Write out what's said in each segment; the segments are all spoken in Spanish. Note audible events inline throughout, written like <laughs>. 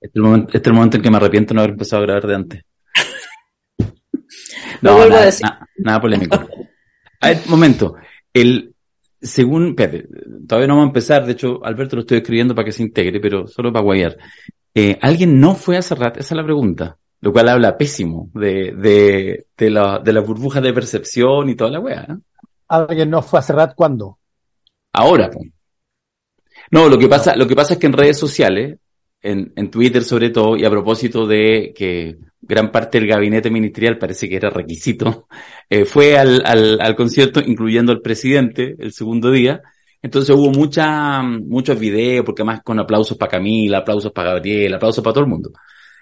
Este es, el momento, este es el momento en que me arrepiento de no haber empezado a grabar de antes. <laughs> No, vuelvo a nada, decir. na- nada polémico. A ver, momento. El, según, espérate, todavía no vamos a empezar, de hecho, Alberto lo estoy escribiendo para que se integre, pero solo para guayar. Eh, ¿Alguien no fue a Serrat? Esa es la pregunta. Lo cual habla pésimo de, de, de, la, de las burbujas de percepción y toda la weá. ¿eh? ¿Alguien no fue a Serrat cuándo? Ahora. No, lo que pasa, lo que pasa es que en redes sociales, en, en Twitter sobre todo, y a propósito de que gran parte del gabinete ministerial parece que era requisito, <laughs> eh, fue al, al, al concierto, incluyendo al presidente, el segundo día. Entonces hubo mucha, muchos videos, porque más con aplausos para Camila, aplausos para Gabriel, aplausos para todo el mundo.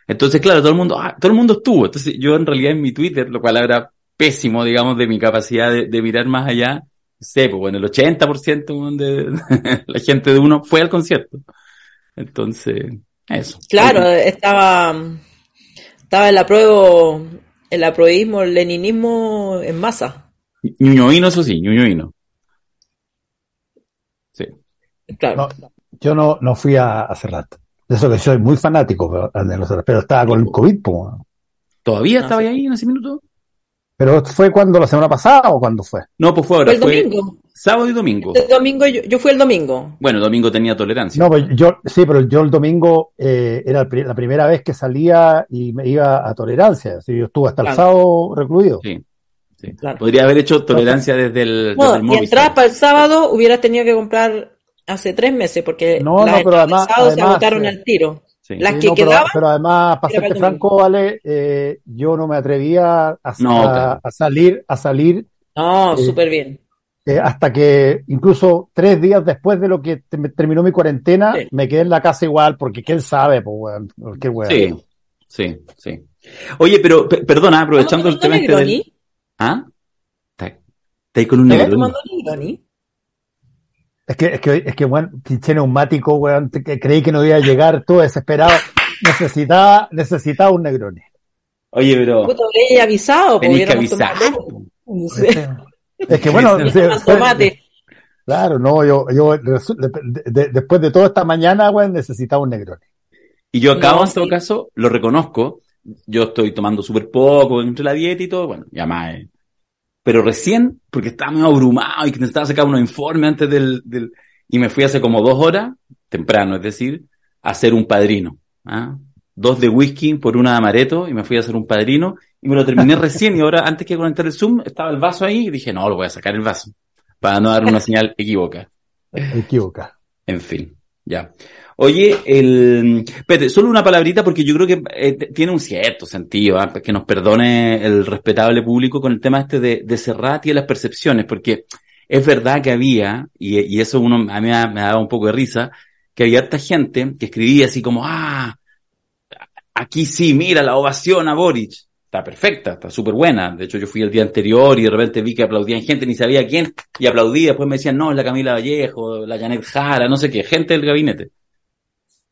Entonces, claro, todo el mundo, ah, todo el mundo estuvo. Entonces, yo en realidad en mi Twitter, lo cual era pésimo, digamos, de mi capacidad de, de mirar más allá, sé, pues bueno, el 80% de <laughs> la gente de uno fue al concierto. Entonces, eso. Claro, estaba, estaba el apruebo, el aprovismo, el leninismo en masa. Ñuñoíno, eso sí, ñuñoíno. Sí. Claro. No, yo no, no fui a, a Serrat. De eso que soy muy fanático pero, de los pero estaba con el COVID. po. ¿Todavía Ah, estaba ahí en ese minuto? Pero fue cuando la semana pasada o cuándo fue? No, pues fue ahora, Fue el fue domingo. Sábado y domingo. El domingo yo, yo fui el domingo. Bueno, domingo tenía tolerancia. No, pues yo, sí, pero yo el domingo eh, era la primera vez que salía y me iba a tolerancia. Así, yo estuve hasta el sábado recluido. Sí, sí. Claro. Podría haber hecho tolerancia desde el, desde No, el y entrar para el sábado hubieras tenido que comprar hace tres meses porque No, las no, pero entradas además- sábado se agotaron eh, al tiro. Sí. Las que no, pero, quedaban, pero además, para serte franco, Vale, eh, yo no me atrevía a, No, a- claro. a salir, a salir No, Sí. súper bien. Eh, hasta que incluso tres días después de lo que te- terminó mi cuarentena, Sí. me quedé en la casa igual, porque quién sabe, pues, weón, qué weón. Sí, sí, sí. Oye, pero pe- perdona, aprovechando el ¿Estamos tema este del... ¿Ah? ¿Está, está ahí con un. Es que, es que, es que, weón, pinche neumático, weón, que creí que no iba a llegar, todo desesperado. Necesitaba, necesitaba un Negroni. Oye, pero... Habría avisado. Tenéis que hubiéramos avisar. tomado. Sí. Es que bueno, <laughs> Más tomate. claro, no, yo, yo, resu- de- de- después de toda esta mañana, weón, necesitaba un Negroni. Y yo acabo, No, en todo sí. caso, lo reconozco. Yo estoy tomando súper poco entre la dieta y todo, bueno, ya más. eh. Pero recién, porque estaba muy abrumado y que necesitaba sacar unos informes antes del, del... Y me fui hace como dos horas, temprano, es decir, a hacer un padrino. ¿ah? Dos de whisky por una de amaretto y me fui a hacer un padrino y me lo terminé recién y ahora, antes que conectar el Zoom, estaba el vaso ahí y dije, no, lo voy a sacar el vaso para no dar una señal equívoca. Me equivoca. En fin, ya. Oye, el... Espérate, solo una palabrita porque yo creo que eh, tiene un cierto sentido, ¿ah? que nos perdone el respetable público con el tema este de, de Serrat y de las percepciones, porque es verdad que había, y, y eso uno a mí me, daba un poco de risa, que había harta gente que escribía así como, ah, aquí sí, mira la ovación a Boric. Está perfecta, está súper buena. De hecho, yo fui el día anterior y de repente vi que aplaudían gente, ni sabía quién, y aplaudí. Después me decían, no, es la Camila Vallejo, la Janet Jara, no sé qué, gente del gabinete.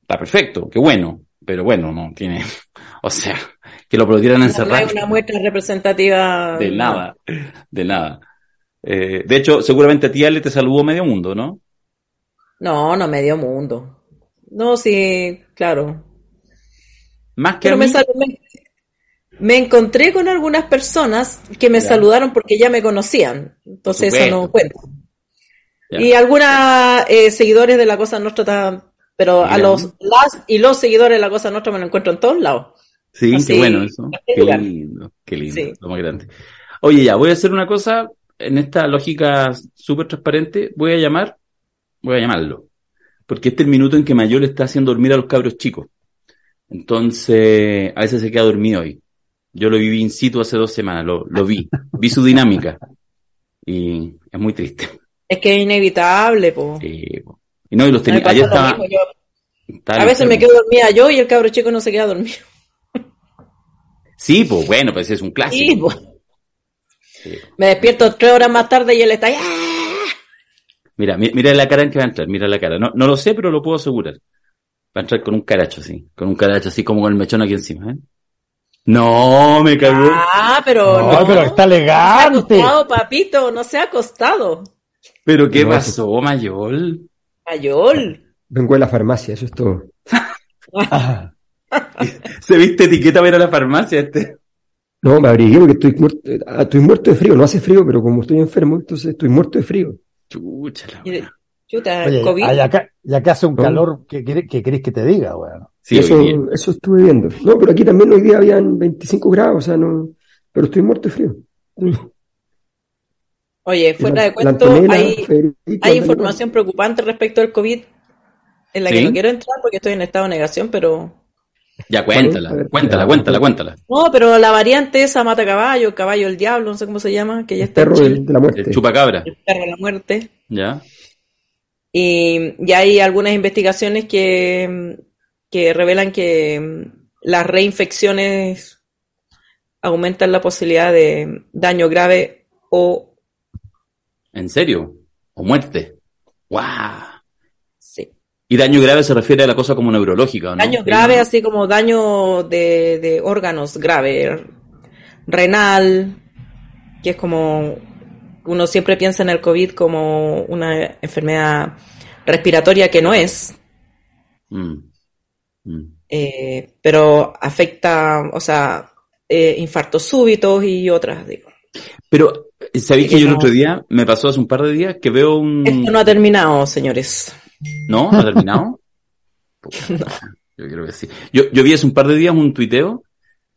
Está perfecto, qué bueno. Pero bueno, no tiene, <laughs> o sea, que lo aplaudieran en No, no hay Serrat. una muestra representativa. De nada, de nada. Eh, de hecho, seguramente a ti, Ale, te saludó medio mundo, ¿no? No, no, medio mundo. No, sí, claro. Más que Pero a me, mí. me, me encontré con algunas personas que me saludaron porque ya me conocían. Entonces eso no cuenta. Y algunas eh, seguidores de la Cosa Nostra, pero a los las y los seguidores de la Cosa Nostra me lo encuentro en todos lados. Sí, Así, qué bueno eso. qué lindo, qué lindo, Sí. lo más grande. Oye, ya, voy a hacer una cosa en esta lógica súper transparente. Voy a llamar, voy a llamarlo. Porque este es el minuto en que Mayor le está haciendo dormir a los cabros chicos. Entonces, a veces se queda dormido hoy. Yo lo viví in situ hace dos semanas, lo, lo vi, <laughs> vi su dinámica. Y es muy triste. Es que es inevitable, po. Sí, po. y no, y los pasa ayer lo estaba, mismo, yo- Está A veces enfermo. me quedo dormida yo y el cabro chico no se queda dormido. Sí, pues bueno, pues es un clásico. Sí, pues. Sí. Me despierto tres horas más tarde y él está ahí. ¡ah! Mira, mi- mira la cara en que va a entrar, mira la cara. No, no lo sé, pero lo puedo asegurar. Va a entrar con un caracho así, con un caracho así como con el mechón aquí encima, ¿eh? No, me cagó. Ah, pero No, no. pero está No se ha elegante. acostado, papito, no se ha acostado. Pero ¿qué No, pasó, Mayol? Mayol. Vengo de la farmacia, eso es todo. <laughs> Se viste etiqueta para ir a la farmacia este. No, me abrigué porque estoy muerto, ah, estoy muerto de frío. No hace frío, pero como estoy enfermo, entonces estoy muerto de frío. Chucha la. Chuta, Oye, COVID. ay, acá, y acá hace un No. calor que, que, que querés que te diga, weón. Sí, eso, eso estuve viendo. No, pero aquí también hoy día habían 25 grados, o sea, no. Pero estoy muerto de frío. Oye, fuera La- de cuento, Antonella, hay, Federico, hay información preocupante respecto al COVID en la ¿Sí? que no quiero entrar porque estoy en estado de negación, pero... Ya cuéntala, cuéntala, cuéntala, cuéntala. No, pero la variante esa mata caballo, caballo el diablo, no sé cómo se llama, que ya El está en perro de la muerte. El chupacabra, El perro de la muerte. ¿ya? Y ya hay algunas investigaciones que, que revelan que mm, las reinfecciones aumentan la posibilidad de daño grave o ¿En serio? ¿O muerte? ¡Guau! sí, Y daño grave se refiere a la cosa como neurológica, ¿no? daño grave, así como daño de, de órganos grave, renal, que es como uno siempre piensa en el COVID como una enfermedad respiratoria que no es, Mm. Mm. eh, pero afecta, o sea, eh, infartos súbitos y otras, digo. Pero, ¿sabéis que Que yo el otro día, me pasó hace un par de días, que veo un... Esto no ha terminado, señores. ¿No? ¿No ha terminado? <laughs> Yo creo que sí. Yo, yo vi hace un par de días un tuiteo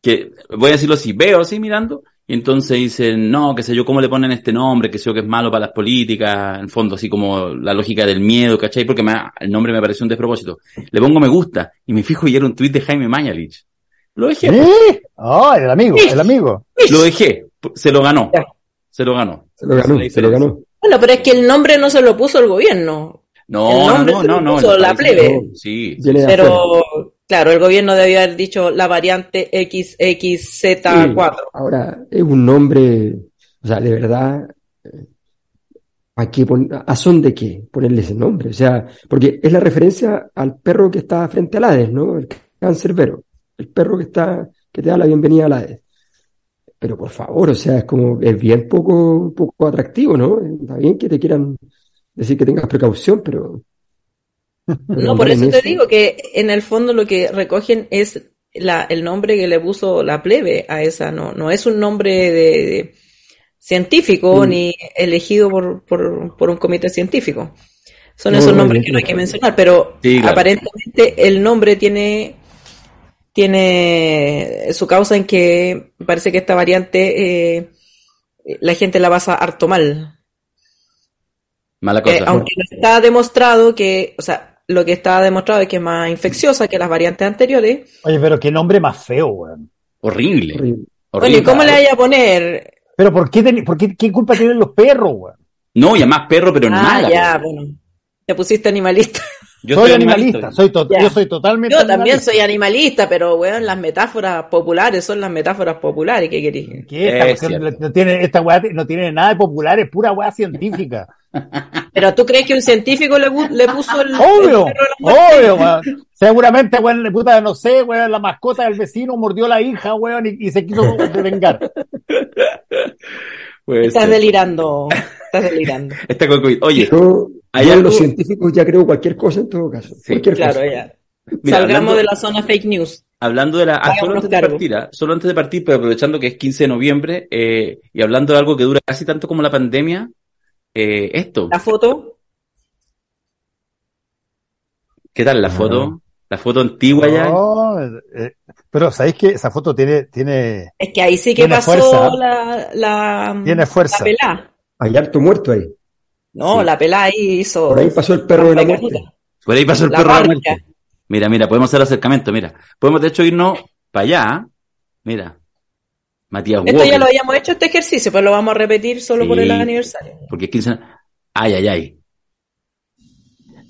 que, voy a decirlo así, veo así mirando, y entonces dicen, no, qué sé yo, cómo le ponen este nombre, que sé yo, que es malo para las políticas, en el fondo, así como la lógica del miedo, ¿cachai? Porque me, el nombre me pareció un despropósito. Le pongo me gusta, y me fijo y era un tuit de Jaime Mañalich. Lo dejé, ¿Eh? Oh, el amigo, el amigo. lo dejé, se lo ganó, se lo ganó. Se lo ganó, se lo. Bueno, pero es que el nombre no se lo puso el gobierno, El No, no, nombre no, se lo no, no. puso el la plebe. Sí, pero claro, el gobierno debió haber dicho la variante XXZ4. Ahora, es un nombre, o sea, de verdad, eh, ¿a qué a son de qué ponerle ese nombre? O sea, porque es la referencia al perro que está frente al Hades, ¿no? El cancerbero, el perro que está, que te da la bienvenida al Hades. Pero por favor, o sea, es como, es bien poco, poco atractivo, ¿no? Está bien que te quieran decir que tengas precaución, pero... No, por eso te digo que en el fondo lo que recogen es la, el nombre que le puso la plebe a esa, no, no es un nombre de, de científico Mm. ni elegido por, por, por un comité científico. Son No, esos no, nombres que no hay que mencionar, pero Sí, claro. aparentemente el nombre tiene, tiene su causa en que parece que esta variante eh, la gente la pasa harto mal. Mala Eh, cosa. aunque no está demostrado que, o sea, lo que está demostrado es que es más infecciosa que las variantes anteriores. Oye, pero qué nombre más feo, weón. Horrible. ¿y cómo le vaya a poner? Pero ¿por qué, ten- por qué, qué culpa tienen los perros, weón? No, y además perro, pero Ah, mala. ya, po. bueno. Te pusiste animalista. Yo soy soy animalista, animalista. soy to- yo soy totalmente Yo también animalista. soy animalista, pero, weón, las metáforas populares son las metáforas populares. ¿Qué querés? ¿Qué? Esta, Es no tiene, esta weá no tiene nada de popular, es pura weá científica. <laughs> Pero tú crees que un científico le, pu- le puso el, Obvio, el obvio, weón. Seguramente, weón, le puta, no sé, weón, la mascota del vecino mordió a la hija, weón, y, y se quiso vengar. <laughs> Estás delirando. <laughs> Estás delirando. <laughs> Está con COVID. Oye, Yo, ¿Hay yo en algo? los científicos ya creo cualquier cosa en todo caso. Sí, cualquier Claro, cosa. ya. mira, Salgamos hablando, de la zona fake news. hablando de la... Ah, solo antes de partir, ah, solo antes de partir, pero aprovechando que es 15 de noviembre, eh, y hablando de algo que dura casi tanto como la pandemia, eh, esto, La foto. ¿qué tal la Ah. foto? La foto antigua ya. No, eh, pero sabéis que esa foto tiene, tiene, Es que ahí sí que pasó fuerza. la, la, tiene fuerza. la pelá. Hay harto muerto ahí. No, Sí. la pelá ahí hizo. Por ahí pasó el perro de la muerte. Por ahí pasó el La perro de la muerte. Mira, mira, podemos hacer acercamiento, mira. Podemos de hecho irnos para allá. Mira. Matías Esto Walker. ya lo habíamos hecho este ejercicio, pero lo vamos a repetir solo por el aniversario. Porque es 15. Ay, ay, ay.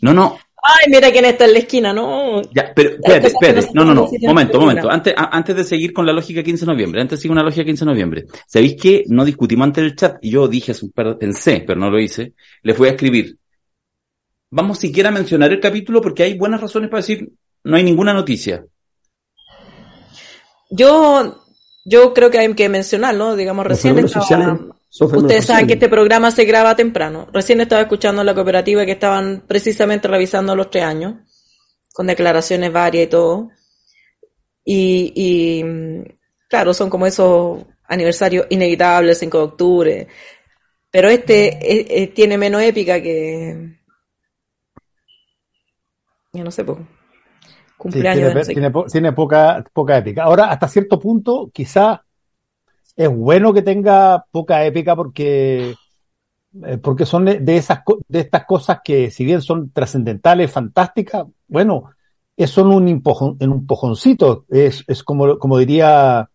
No, no. Ay, mira quién está en la esquina, ¿no? Ya, pero espérate, espérate. No, no, no. Momento, momento. Antes, antes de seguir con la lógica 15 de noviembre, antes de seguir una lógica 15 de noviembre. ¿Sabéis que no discutimos antes del chat? Y yo dije, pensé, pero no lo hice. Les voy a escribir. Vamos siquiera a mencionar el capítulo porque hay buenas razones para decir no hay ninguna noticia. Yo, yo creo que hay que mencionarlo, digamos, recién estaba, Ustedes saben que este programa se graba temprano. Recién estaba escuchando la cooperativa que estaban precisamente revisando los tres años, con declaraciones varias y todo. Y, claro, son como esos aniversarios inevitables, 5 de octubre. Pero este eh, eh, tiene menos épica que. Ya no sé, pues. Cumpleaños. tiene, tiene, poca, poca épica. Ahora, hasta cierto punto, quizá es bueno que tenga poca épica porque, eh, porque son de, esas, de estas cosas que, si bien son trascendentales, fantásticas, bueno, son un, un empujoncito. Es, es como, como diría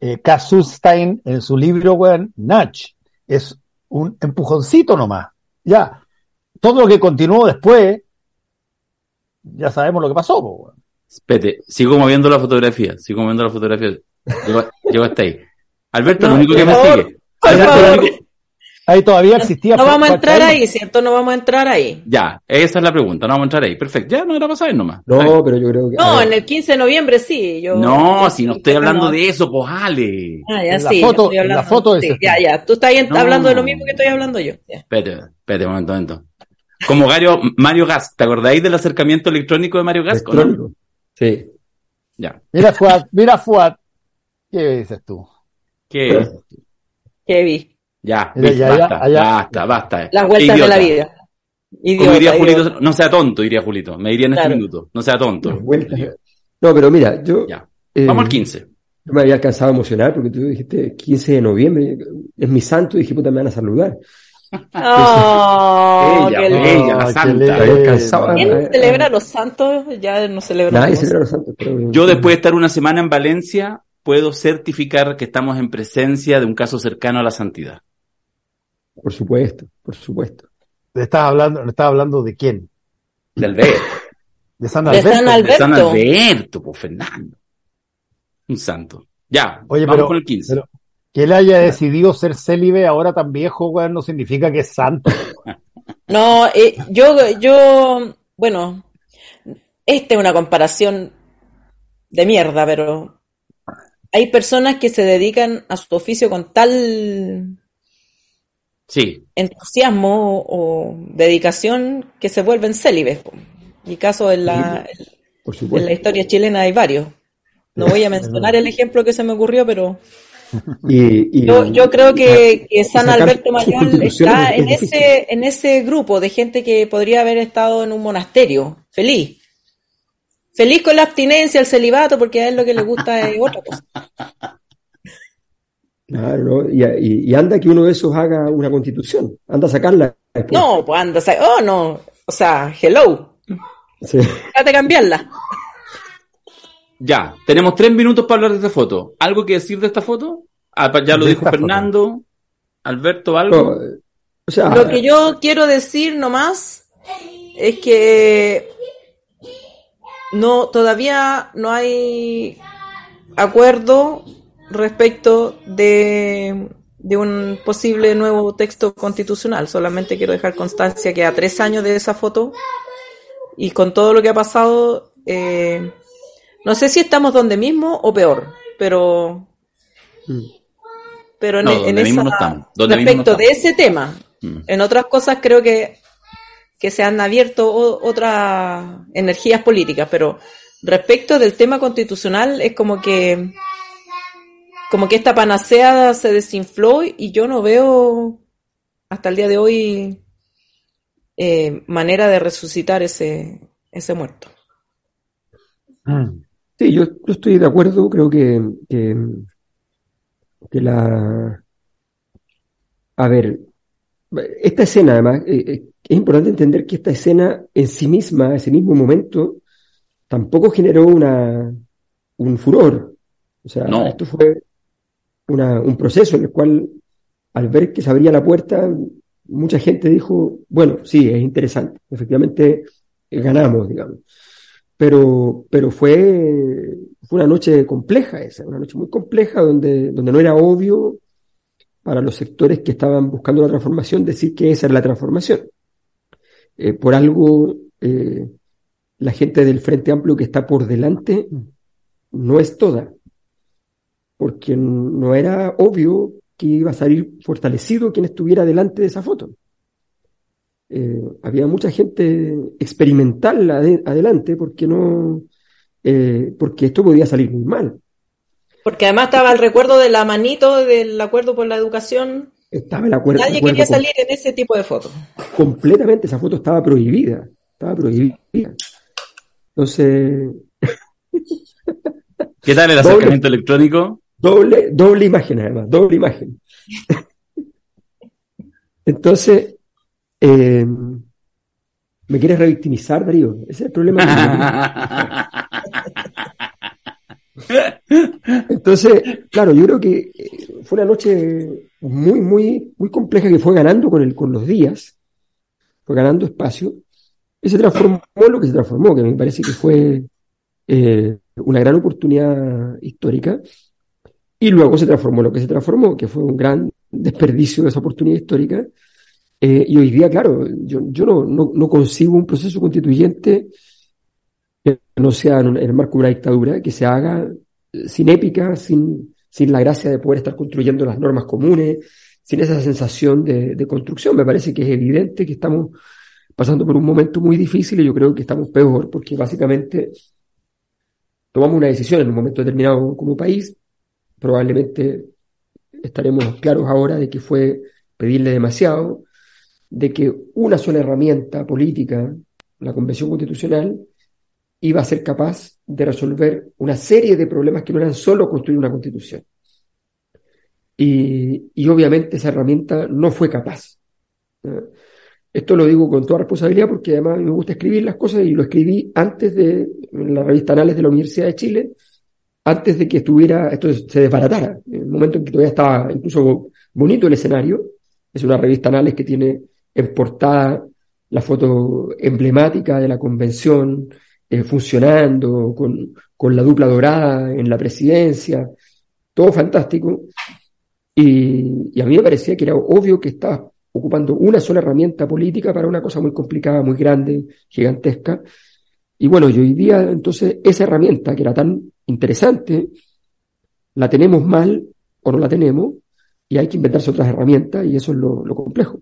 eh, en su libro, weón, Natch. Es un empujoncito nomás. Ya. Todo lo que continuó después, ya sabemos lo que pasó, weón. Espérate, sigo moviendo la fotografía, sigo moviendo la fotografía. Llego, hasta ahí. Alberto, lo único que me sigue. Ahí todavía existía. No vamos a entrar ahí, ¿cierto? No vamos a entrar ahí. Ya, esa es la pregunta, no vamos a entrar ahí. Perfecto, ya no era pasar nomás. No, pero yo creo que. No, en el 15 de noviembre sí. Yo, no, si no estoy hablando de eso, pues Ale. Ah, ya sí. La foto, la foto sí, Ya, ya. Tú estás hablando de lo mismo que estoy hablando yo. Espérate, espérate un momento, un momento. Como Mario, Mario Gas, ¿te acordáis del acercamiento electrónico de Mario Gas? Electrónico. Sí. Ya. Mira, Fuad, mira, Fuad. ¿Qué dices tú? ¿Qué? ¿Qué vi? Ya, basta, basta, basta. Las vueltas de la vida. Como diría Julito, no sea tonto, diría Julito. Me diría en este minuto, no sea tonto. No, pero mira, yo... Ya. Eh, Vamos al 15. Yo me había alcanzado a emocionar porque tú dijiste 15 de noviembre, es mi santo, y dije, puta, me van a saludar. Oh, ella, ella, la santa. ¿Quién celebra los santos? Ya no celebra Nadie celebra los santos. Pero... Yo después de estar una semana en Valencia, puedo certificar que estamos en presencia de un caso cercano a la santidad. Por supuesto, por supuesto. ¿Estás hablando, estás hablando de quién? De Alberto. De San Alberto. De San Alberto, de San Alberto pues Fernando. Un santo. Ya, Oye, vamos con el 15. que él haya decidido ser célibe ahora tan viejo, weón, no significa que es santo. <laughs> no, eh, yo, yo, bueno, esta es una comparación de mierda, pero hay personas que se dedican a su oficio con tal sí. entusiasmo o, dedicación que se vuelven célibes. Y caso en la, en la historia chilena hay varios. No voy a <laughs> mencionar el ejemplo que se me ocurrió, pero yo, creo que, San Alberto Mayor está en ese, en ese grupo de gente que podría haber estado en un monasterio, feliz. Feliz con la abstinencia, el celibato, porque a él lo que le gusta es otra cosa. Claro, y, anda que uno de esos haga una constitución, anda a sacarla. No, pues anda a sacarla. Oh, no. O sea, hello. Sí. Cambiarla. Ya, tenemos tres minutos para hablar de esta foto. ¿Algo que decir de esta foto? Ah, ya lo dijo Fernando. Alberto, ¿algo? o sea, lo que yo quiero decir nomás es que no, todavía no hay acuerdo respecto de, de un posible nuevo texto constitucional. Solamente quiero dejar constancia que a tres años de esa foto y con todo lo que ha pasado, eh, no sé si estamos donde mismo o peor, pero mm. pero en, respecto de ese tema, mm. en otras cosas creo que que se han abierto otras energías políticas, pero respecto del tema constitucional es como que como que esta panacea se desinfló y yo no veo hasta el día de hoy eh, manera de resucitar ese, ese muerto. Mm. Sí, yo, estoy de acuerdo, creo que, que, la... A ver, esta escena además, eh, eh, es importante entender que esta escena en sí misma, ese mismo momento, tampoco generó una, un furor. O sea, esto fue un proceso en el cual, al ver que se abría la puerta, mucha gente dijo, bueno, sí, es interesante. Efectivamente, ganamos, digamos. Pero, pero fue, fue una noche compleja esa, una noche muy compleja donde, donde no era obvio para los sectores que estaban buscando la transformación decir que esa era la transformación. Eh, por algo, eh, la gente del Frente Amplio que está por delante no es toda, porque no era obvio que iba a salir fortalecido quien estuviera delante de esa foto. Eh, había mucha gente experimental adelante porque no, porque esto podía salir muy mal. Porque además estaba el recuerdo de la manito del acuerdo por la educación. Estaba el acuerdo. Nadie quería salir en ese tipo de fotos. Completamente, esa foto estaba prohibida. Estaba prohibida. Entonces. <laughs> ¿Qué tal el acercamiento electrónico? Doble, doble imagen, además, doble imagen. <laughs> Entonces, eh, ¿me quieres revictimizar, Darío? Ese es el problema. <laughs> <laughs> Entonces, claro, yo creo que eh, fue una noche muy, muy, muy compleja que fue ganando con, el, con los días, fue ganando espacio, y se transformó lo que se transformó, que me parece que fue eh, una gran oportunidad histórica, y luego se transformó lo que se transformó, que fue un gran desperdicio de esa oportunidad histórica. Eh, y hoy día, claro, yo, yo no, no, concibo un proceso constituyente que no sea en el marco de una dictadura, que se haga eh, sin épica, sin, sin la gracia de poder estar construyendo las normas comunes, sin esa sensación de, de, construcción. Me parece que es evidente que estamos pasando por un momento muy difícil y yo creo que estamos peor porque básicamente tomamos una decisión en un momento determinado como país. Probablemente estaremos claros ahora de que fue pedirle demasiado, de que una sola herramienta política, la Convención Constitucional, iba a ser capaz de resolver una serie de problemas que no eran solo construir una constitución. Y, obviamente esa herramienta no fue capaz. Esto lo digo con toda responsabilidad porque además me gusta escribir las cosas y lo escribí antes de la revista Anales de la Universidad de Chile, antes de que estuviera, esto se desbaratara, en el momento en que todavía estaba incluso bonito el escenario. Es una revista Anales que tiene en portada la foto emblemática de la convención, eh, funcionando, con, con, la dupla dorada en la presidencia, todo fantástico. Y, y, a mí me parecía que era obvio que estaba ocupando una sola herramienta política para una cosa muy complicada, muy grande, gigantesca. Y bueno, yo hoy día entonces esa herramienta que era tan interesante, la tenemos mal o no la tenemos, y hay que inventarse otras herramientas, y eso es lo, lo complejo.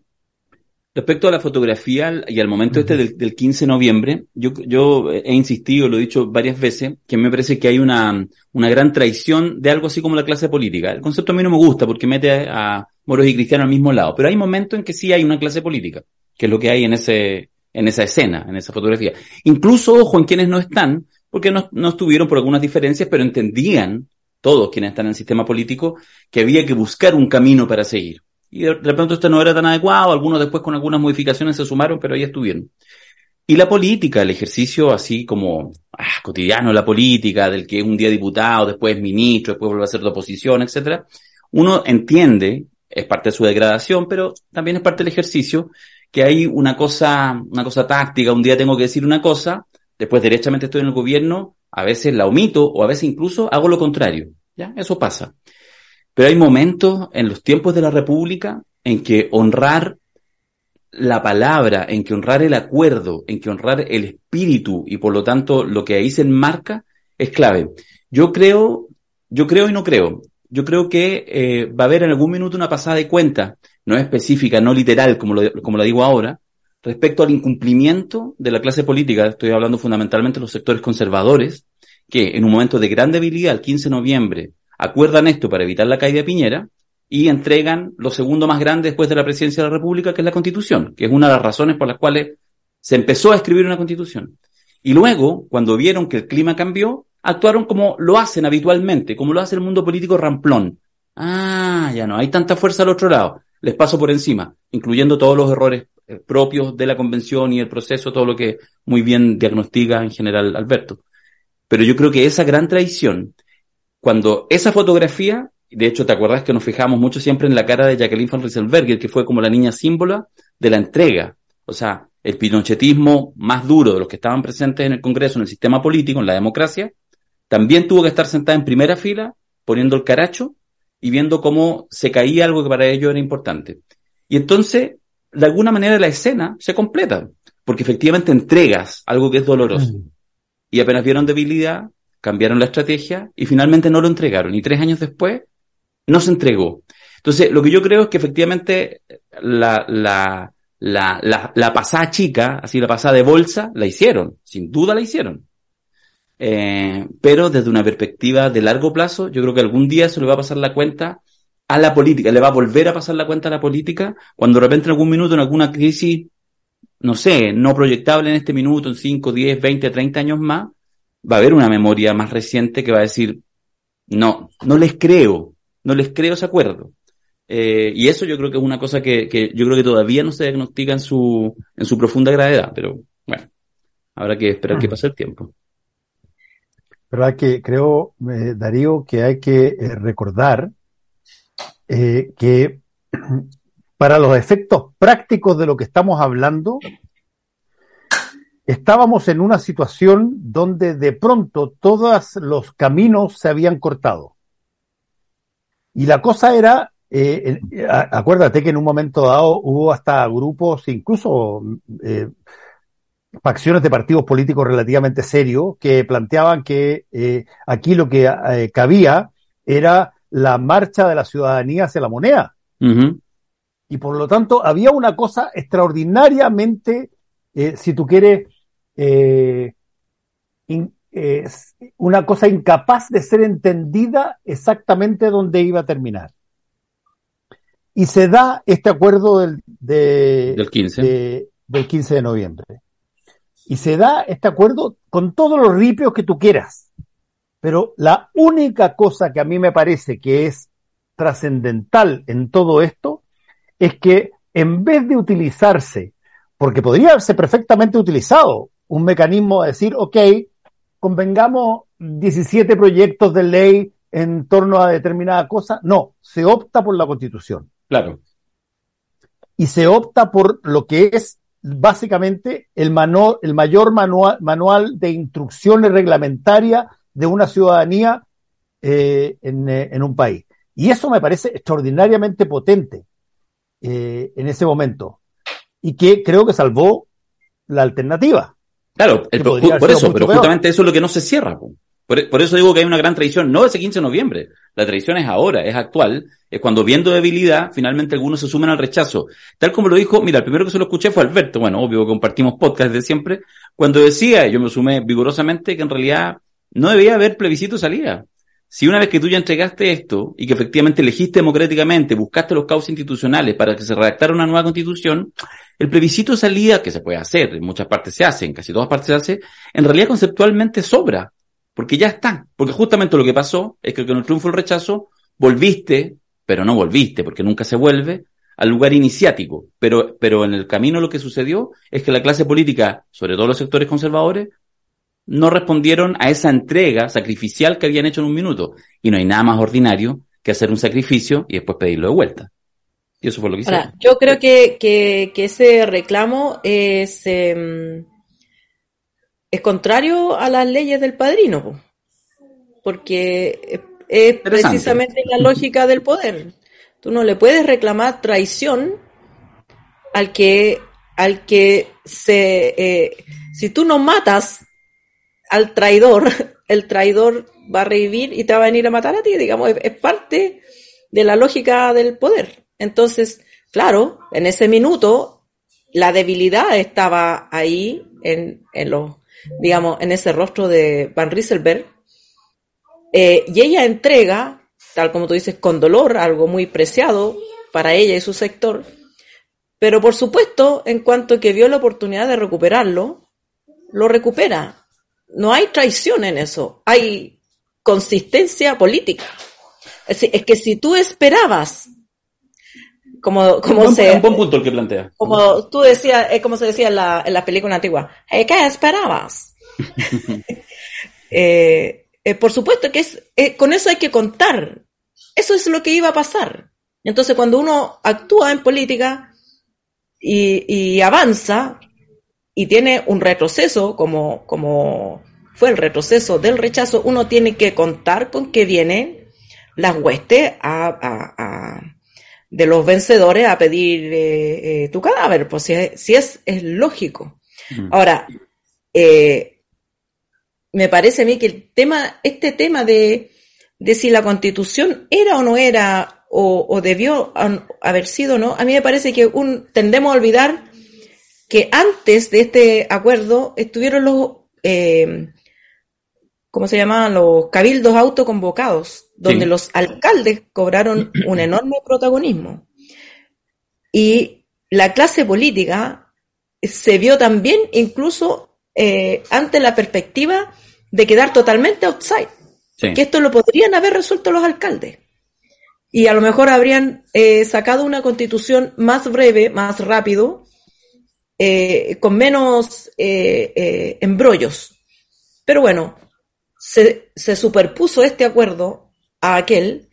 Respecto a la fotografía y al momento este del, del, 15 de noviembre, yo, yo he insistido, lo he dicho varias veces, que me parece que hay una, una gran traición de algo así como la clase política. El concepto a mí no me gusta porque mete a moros y cristianos al mismo lado, pero hay momentos en que sí hay una clase política, que es lo que hay en ese, en esa escena, en esa fotografía. Incluso, ojo, en quienes no están, porque no, no estuvieron por algunas diferencias, pero entendían, todos quienes están en el sistema político, que había que buscar un camino para seguir y de repente esto no era tan adecuado, algunos después con algunas modificaciones se sumaron, pero ahí estuvieron. Y la política, el ejercicio así como ah, cotidiano, la política, del que un día diputado, después es ministro, después vuelve a ser de oposición, etcétera, uno entiende, es parte de su degradación, pero también es parte del ejercicio, que hay una cosa, una cosa táctica, un día tengo que decir una cosa, después derechamente estoy en el gobierno, a veces la omito o a veces incluso hago lo contrario. ¿Ya? Eso pasa. Pero hay momentos en los tiempos de la República en que honrar la palabra, en que honrar el acuerdo, en que honrar el espíritu y por lo tanto lo que ahí se enmarca es clave. Yo creo, yo creo y no creo. Yo creo que eh, va a haber en algún minuto una pasada de cuenta, no específica, no literal, como lo, como lo digo ahora, respecto al incumplimiento de la clase política. Estoy hablando fundamentalmente de los sectores conservadores, que en un momento de gran debilidad, el 15 de noviembre, acuerdan esto para evitar la caída de Piñera y entregan lo segundo más grande después de la presidencia de la República, que es la Constitución, que es una de las razones por las cuales se empezó a escribir una Constitución. Y luego, cuando vieron que el clima cambió, actuaron como lo hacen habitualmente, como lo hace el mundo político ramplón. Ah, ya no hay tanta fuerza al otro lado. Les paso por encima, incluyendo todos los errores eh, propios de la convención y el proceso, todo lo que muy bien diagnostica en general Alberto. Pero yo creo que esa gran traición cuando esa fotografía, de hecho, ¿te acuerdas que nos fijamos mucho siempre en la cara de Jacqueline von Rieselberger, que fue como la niña símbolo de la entrega? O sea, el pinochetismo más duro de los que estaban presentes en el Congreso, en el sistema político, en la democracia, también tuvo que estar sentada en primera fila, poniendo el caracho y viendo cómo se caía algo que para ellos era importante. Y entonces, de alguna manera, la escena se completa, porque efectivamente entregas algo que es doloroso. Mm. Y apenas vieron debilidad, cambiaron la estrategia y finalmente no lo entregaron. Y tres años después, no se entregó. Entonces, lo que yo creo es que efectivamente la, la, la, la, pasada chica, así la pasada de bolsa, la hicieron, sin duda la hicieron. Eh, pero desde una perspectiva de largo plazo, yo creo que algún día se le va a pasar la cuenta a la política, le va a volver a pasar la cuenta a la política cuando de repente en algún minuto, en alguna crisis, no sé, no proyectable en este minuto, en 5, 10, 20, 30 años más, va a haber una memoria más reciente que va a decir, no, no les creo, no les creo ese acuerdo. Eh, y eso yo creo que es una cosa que, que, yo creo que todavía no se diagnostica en su, en su profunda gravedad, pero bueno, habrá que esperar que mm. pase el tiempo. Pero hay que, creo, eh, Darío, que hay que eh, recordar eh, que <clears throat> para los efectos prácticos de lo que estamos hablando, estábamos en una situación donde de pronto todos los caminos se habían cortado. Y la cosa era eh, acuérdate que en un momento dado hubo hasta grupos, incluso eh, facciones de partidos políticos relativamente serios, que planteaban que eh, aquí lo que cabía era la marcha de la ciudadanía hacia la moneda. Y por lo tanto había una cosa extraordinariamente, si tú quieres, una cosa incapaz de ser entendida exactamente dónde iba a terminar. Y se da este acuerdo del, del 15. De, del 15 de noviembre. Y se da este acuerdo con todos los ripios que tú quieras. Pero la única cosa que a mí me parece que es trascendental en todo esto es que en vez de utilizarse, porque podría haberse perfectamente utilizado un mecanismo de decir, ok, convengamos 17 proyectos de ley en torno a determinada cosa, no, se opta por la constitución. Claro. Y se opta por lo que es básicamente el, el mayor manual, manual, de instrucciones reglamentarias de una ciudadanía eh, eh, en, un país. Y eso me parece extraordinariamente potente eh, en ese momento. Y que creo que salvó la alternativa. Claro, por eso, pero justamente eso es lo que no se cierra. Por, eso digo que hay una gran tradición, no ese 15 de noviembre, la tradición es ahora, es actual, es cuando viendo debilidad, finalmente algunos se sumen al rechazo. Tal como lo dijo, mira, el primero que se lo escuché fue Alberto, bueno, obvio que compartimos podcast de siempre, cuando decía, yo me sumé vigorosamente, que en realidad no debía haber plebiscito salida. Si una vez que tú ya entregaste esto y que efectivamente elegiste democráticamente, buscaste los causas institucionales para que se redactara una nueva constitución, el plebiscito de salida, que se puede hacer, en muchas partes se hace, en casi todas partes se hace, en realidad conceptualmente sobra porque ya está. Porque justamente lo que pasó es que con el triunfo el rechazo, volviste, pero no volviste, porque nunca se vuelve, al lugar iniciático. Pero, pero en el camino lo que sucedió es que la clase política, sobre todo los sectores conservadores, no respondieron a esa entrega sacrificial que habían hecho en un minuto. Y no hay nada más ordinario que hacer un sacrificio y después pedirlo de vuelta. Y eso fue lo que hicieron. yo creo que, que, que ese reclamo es... Em, es contrario a las leyes del padrino, porque es precisamente la lógica del poder. Tú no le puedes reclamar traición al que, al que se, eh, si tú no matas al traidor, <laughs> el traidor va a revivir y te va a venir a matar a ti, digamos, es, parte de la lógica del poder. Entonces, claro, en ese minuto la debilidad estaba ahí en, en los digamos, en ese rostro de Van Rieselberg, eh, y ella entrega, tal como tú dices, con dolor, algo muy preciado para ella y su sector, pero por supuesto, en cuanto que vio la oportunidad de recuperarlo, lo recupera. No hay traición en eso, hay consistencia política. Es, es que si tú esperabas como, como se, un buen punto el que plantea. Como tú decías, es como se decía en la, en la película antigua, ¿qué esperabas? <laughs> Eh, eh, por supuesto que es, eh, con eso hay que contar. Eso es lo que iba a pasar. Entonces, cuando uno actúa en política y, y avanza, y tiene un retroceso como, como fue el retroceso del rechazo, uno tiene que contar con que vienen las huestes a, de los vencedores a pedir eh, eh, tu cadáver, pues si, es, es lógico. Mm. Ahora, eh, me parece a mí que el tema, este tema de, de si la constitución era o no era, o, debió haber sido o no, a mí me parece que un, tendemos a olvidar que antes de este acuerdo estuvieron los, eh, ¿cómo se llamaban? Los cabildos autoconvocados, donde los alcaldes cobraron <clears throat> un enorme protagonismo. Y la clase política se vio también incluso eh, ante la perspectiva de quedar totalmente outside. Que esto lo podrían haber resuelto los alcaldes. Y a lo mejor habrían eh, sacado una constitución más breve, más rápido, eh, con menos eh, embrollos. Pero bueno, se, se, superpuso este acuerdo a aquel.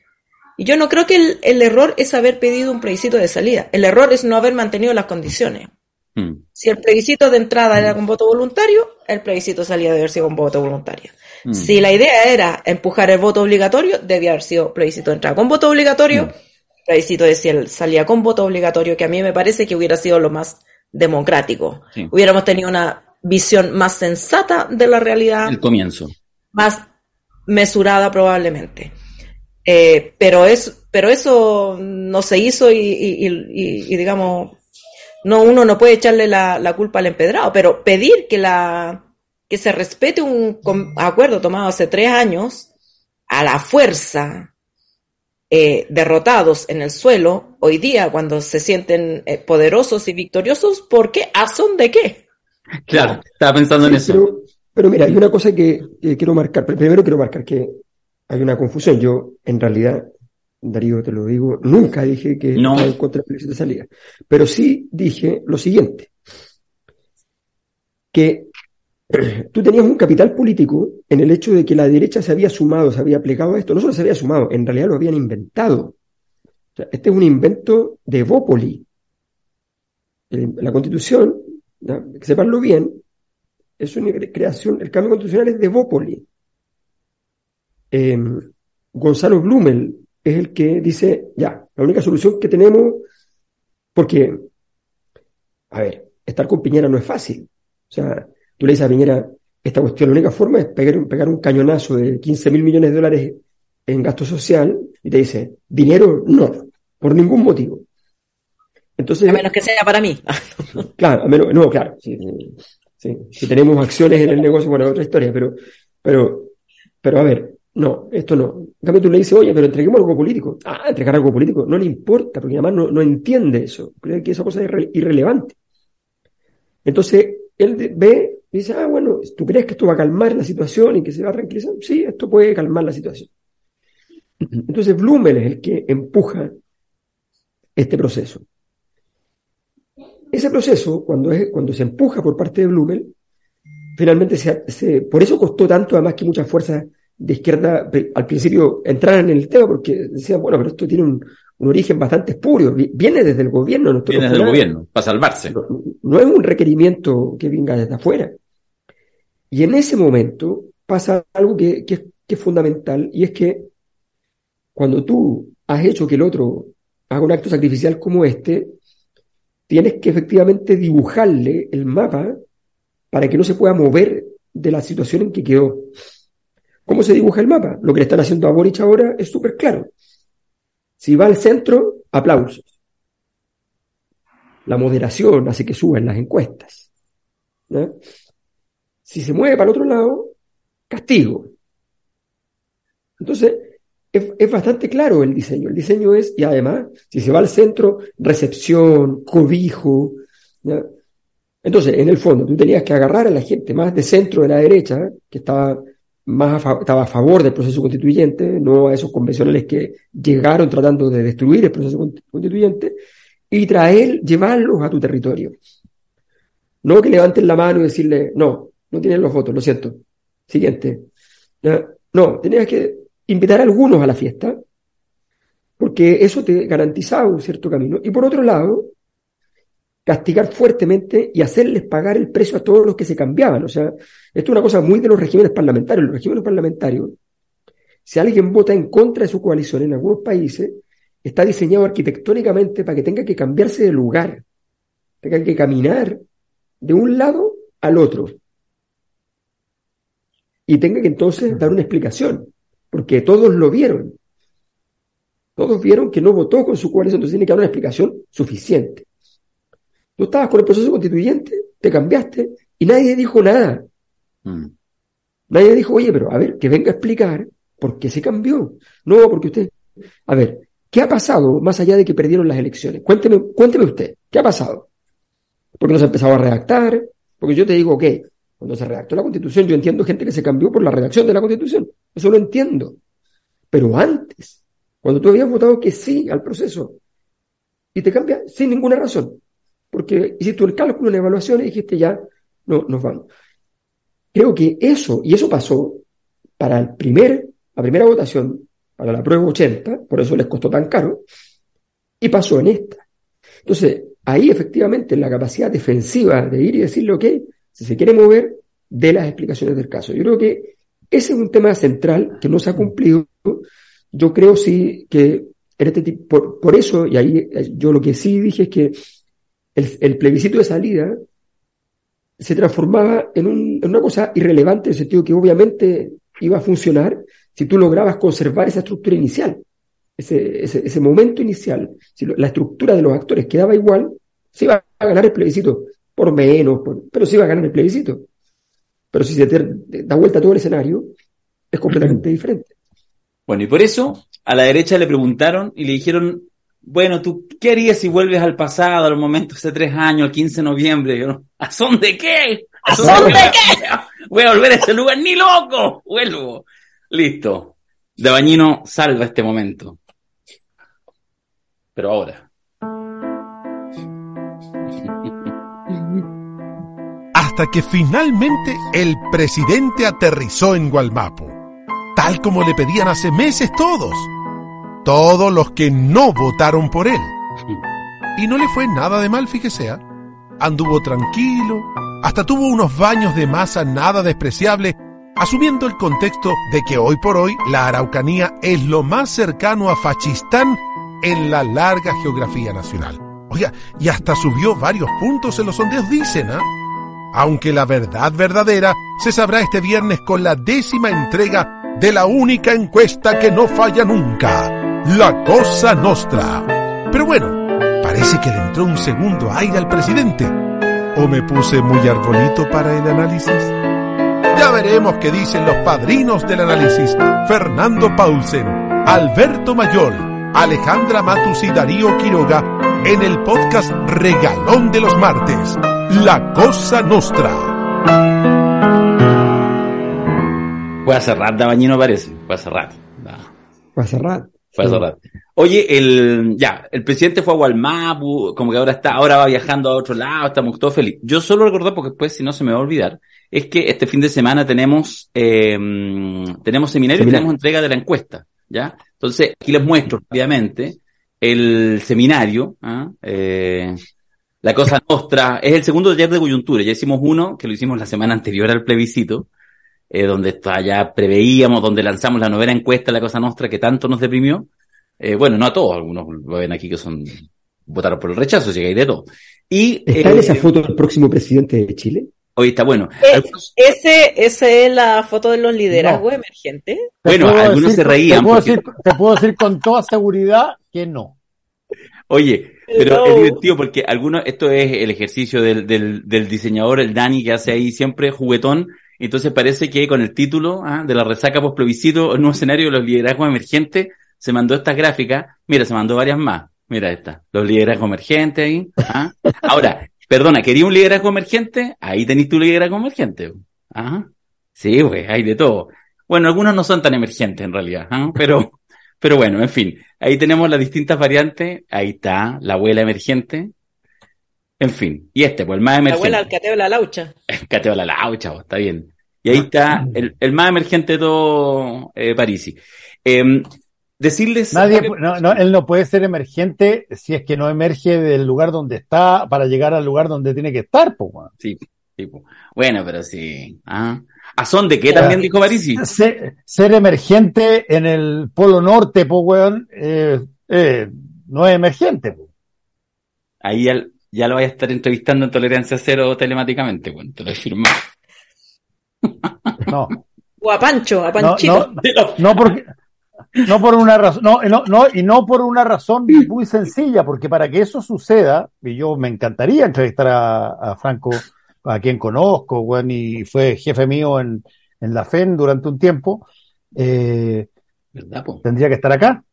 Y yo no creo que el, el, error es haber pedido un plebiscito de salida. El error es no haber mantenido las condiciones. Hmm. Si el plebiscito de entrada era con voto voluntario, el plebiscito salía de haber sido con voto voluntario. Hmm. Si la idea era empujar el voto obligatorio, debía haber sido plebiscito de entrada con voto obligatorio, plebiscito de si salía con voto obligatorio, que a mí me parece que hubiera sido lo más democrático. Hubiéramos tenido una visión más sensata de la realidad. El comienzo. Más mesurada probablemente. Eh, pero, es, pero eso no se hizo y, y digamos, no, uno no puede echarle la, culpa al empedrado, pero pedir que la, que se respete un acuerdo tomado hace tres años a la fuerza, eh, derrotados en el suelo, hoy día cuando se sienten eh, poderosos y victoriosos, ¿por qué? ¿A son de qué? Claro, estaba pensando en eso. Pero, mira, hay una cosa que, que, quiero marcar. Primero quiero marcar que hay una confusión. Yo, en realidad, Darío, te lo digo, nunca dije que no. en contra del de salida. Pero sí dije lo siguiente, que <clears throat> tú tenías un capital político en el hecho de que la derecha se había sumado, se había aplicado a esto, no solo se había sumado, en realidad lo habían inventado. este es un invento de Bópoli. La constitución, que sepanlo bien, es una creación, el cambio constitucional es de Bópoli. Em, Gonzalo Blumel, es el que dice, ya, la única solución que tenemos, porque, a ver, estar con Piñera no es fácil. O sea, tú le dices a Piñera, esta cuestión, la única forma es pegar, un, pegar un cañonazo de 15 mil millones de dólares en gasto social y te dice, dinero no, por ningún motivo. Entonces, a menos que sea para mí. <laughs> claro, a menos, no, claro. Si tenemos acciones en el negocio, bueno, otra historia, pero, pero, pero a ver, no, esto no. En cambio le dices, oye, pero entreguemos algo político. Ah, entregar algo político. No le importa, porque además no, no entiende eso. Cree que esa cosa es irrelevante. Entonces, él ve y dice, ah, bueno, ¿tú crees que esto va a calmar la situación y que se va a tranquilizar? Sí, esto puede calmar la situación. Entonces, Blumel es el que empuja este proceso. Ese proceso, cuando, es, cuando se empuja por parte de Blumel, finalmente se, se, por eso costó tanto, además que muchas fuerzas de izquierda al principio entraran en el tema porque decían, bueno, pero esto tiene un, origen bastante espurio, viene desde el gobierno. Viene desde el gobierno, para salvarse. No, es un requerimiento que venga desde afuera. Y en ese momento pasa algo que, que, es fundamental y es que cuando tú has hecho que el otro haga un acto sacrificial como este, tienes que efectivamente dibujarle el mapa para que no se pueda mover de la situación en que quedó. ¿Cómo se dibuja el mapa? Lo que le están haciendo a Boric ahora es súper claro. Si va al centro, aplausos. La moderación hace que suban las encuestas. Si se mueve para el otro lado, castigo. Entonces, es, bastante claro el diseño. El diseño es, y además, si se va al centro, recepción, cobijo. Entonces, en el fondo, tú tenías que agarrar a la gente más de centro de la derecha, que estaba más estaba a favor del proceso constituyente, no a esos convencionales que llegaron tratando de destruir el proceso constituyente, y traer, llevarlos a tu territorio. No que levanten la mano y decirle, no, no tienen los votos, lo siento. Siguiente. No, tenías que invitar a algunos a la fiesta, porque eso te garantizaba un cierto camino. Y por otro lado, castigar fuertemente y hacerles pagar el precio a todos los que se cambiaban. O sea, esto es una cosa muy de los regímenes parlamentarios. Los regímenes parlamentarios, si alguien vota en contra de su coalición en algunos países, está diseñado arquitectónicamente para que tenga que cambiarse de lugar, tenga que caminar de un lado al otro. Y tenga que entonces dar una explicación, porque todos lo vieron. Todos vieron que no votó con su coalición, entonces tiene que dar una explicación suficiente. Tú estabas con el proceso constituyente, te cambiaste y nadie dijo nada. Mm. Nadie dijo, oye, pero a ver, que venga a explicar por qué se cambió. No, porque usted. A ver, ¿qué ha pasado más allá de que perdieron las elecciones? Cuénteme, cuénteme usted, ¿qué ha pasado? Porque no se ha empezado a redactar, porque yo te digo que cuando se redactó la constitución, yo entiendo gente que se cambió por la redacción de la constitución. Eso lo entiendo. Pero antes, cuando tú habías votado que sí al proceso y te cambia sin ninguna razón, porque hiciste el cálculo, la evaluación y dijiste ya, no, nos vamos. Creo que eso, y eso pasó para el primer, la primera votación, para la prueba 80, por eso les costó tan caro, y pasó en esta. Entonces, ahí efectivamente la capacidad defensiva de ir y decirle, ok, si se quiere mover, de las explicaciones del caso. Yo creo que ese es un tema central que no se ha cumplido. Yo creo sí que en este tipo, por, por eso, y ahí yo lo que sí dije es que el, plebiscito de salida se transformaba en, una cosa irrelevante en el sentido que obviamente iba a funcionar si tú lograbas conservar esa estructura inicial, ese, ese, momento inicial, si la estructura de los actores quedaba igual, se iba a ganar el plebiscito, por menos, pero se iba a ganar el plebiscito. Pero si se da vuelta todo el escenario, es completamente <clears throat> diferente. Bueno, y por eso a la derecha le preguntaron y le dijeron, bueno, ¿tú qué harías si vuelves al pasado, al momento hace tres años, el 15 de noviembre? ¿A son de qué? ¿A son de qué? <laughs> Voy a volver a ese lugar, ni loco. Vuelvo. Listo. De Bañino salva este momento. Pero ahora. Hasta que finalmente el presidente aterrizó en Gualmapo, tal como le pedían hace meses todos todos los que no votaron por él. Y no le fue nada de mal, fíjese. ¿ah? Anduvo tranquilo, hasta tuvo unos baños de masa nada despreciable, asumiendo el contexto de que hoy por hoy la Araucanía es lo más cercano a Fachistán en la larga geografía nacional. Oiga, y hasta subió varios puntos en los sondeos, dicen, ¿ah? Aunque la verdad verdadera se sabrá este viernes con la décima entrega de la única encuesta que no falla nunca la cosa nostra. Pero bueno, parece que le entró un segundo aire al presidente. ¿O me puse muy arbolito para el análisis? Ya veremos qué dicen los padrinos del análisis. Fernando Paulsen, Alberto Mayol, Alejandra Matus y Darío Quiroga en el podcast Regalón de los Martes. La Cosa Nostra. Fue a cerrar, Dabañino parece. Fue a cerrar. Fue a cerrar. Oye, el, ya, el presidente fue a Gualmapu, como que ahora está, ahora va viajando a otro lado, estamos todos felices. Yo solo recordar, porque después si no se me va a olvidar, es que este fin de semana tenemos, eh, tenemos seminario, y tenemos entrega de la encuesta, ¿ya? Entonces, aquí les muestro rápidamente el seminario, ¿ah? eh, la cosa nostra, es el segundo taller de coyuntura, ya hicimos uno, que lo hicimos la semana anterior al plebiscito, eh, donde está, ya preveíamos, donde lanzamos la novena encuesta, la cosa nuestra que tanto nos deprimió. Eh, bueno, no a todos, algunos lo ven aquí que son, votaron por el rechazo, si hay de todo. Y, ¿Está en esa eh, foto el próximo presidente de Chile? Hoy está bueno. ese, ese es la foto de los liderazgos emergentes. Bueno, algunos se reían. Te puedo, decir, te puedo decir con toda seguridad que no. Oye, pero es divertido porque algunos, esto es el ejercicio del, del, del diseñador, el Dani, que hace ahí siempre juguetón, entonces parece que con el título ¿ah? de la resaca post plebiscito, un escenario de los liderazgos emergentes, se mandó estas gráficas. Mira, se mandó varias más. Mira esta. Los liderazgos emergentes ahí. ¿ah? <laughs> Ahora, perdona, ¿quería un liderazgo emergente? Ahí tenéis tu liderazgo emergente. Ajá. Sí, pues, hay de todo. Bueno, algunos no son tan emergentes en realidad, ¿ah? pero, pero bueno, en fin. Ahí tenemos las distintas variantes. Ahí está la abuela emergente. En fin, y este, pues el más emergente. La abuela, el cateo de la laucha. El <laughs> cateo de la laucha, pues, está bien. Y ahí está el, el más emergente de todo eh, Parisi. Em, decirles... Nadie, no, él no puede ser emergente si es que no emerge del lugar donde está para llegar al lugar donde tiene que estar, pues. Sí, Bueno, pero sí. ¿ah? ¿A son de qué también dijo Parisi? <laughs> Ser, emergente en el Polo Norte, pues, weón, eh, eh, no es emergente. Ahí ya, ya, lo voy a estar entrevistando en Tolerancia Cero telemáticamente, weón, te lo he firmado. No. O a Pancho, a Panchito. no porque, no por una razón, no, no, no, y no por una razón muy sencilla, porque para que eso suceda, y yo me encantaría entrevistar a, Franco, a quien conozco, bueno, y fue jefe mío en, en la FEN durante un tiempo, eh, tendría que estar acá.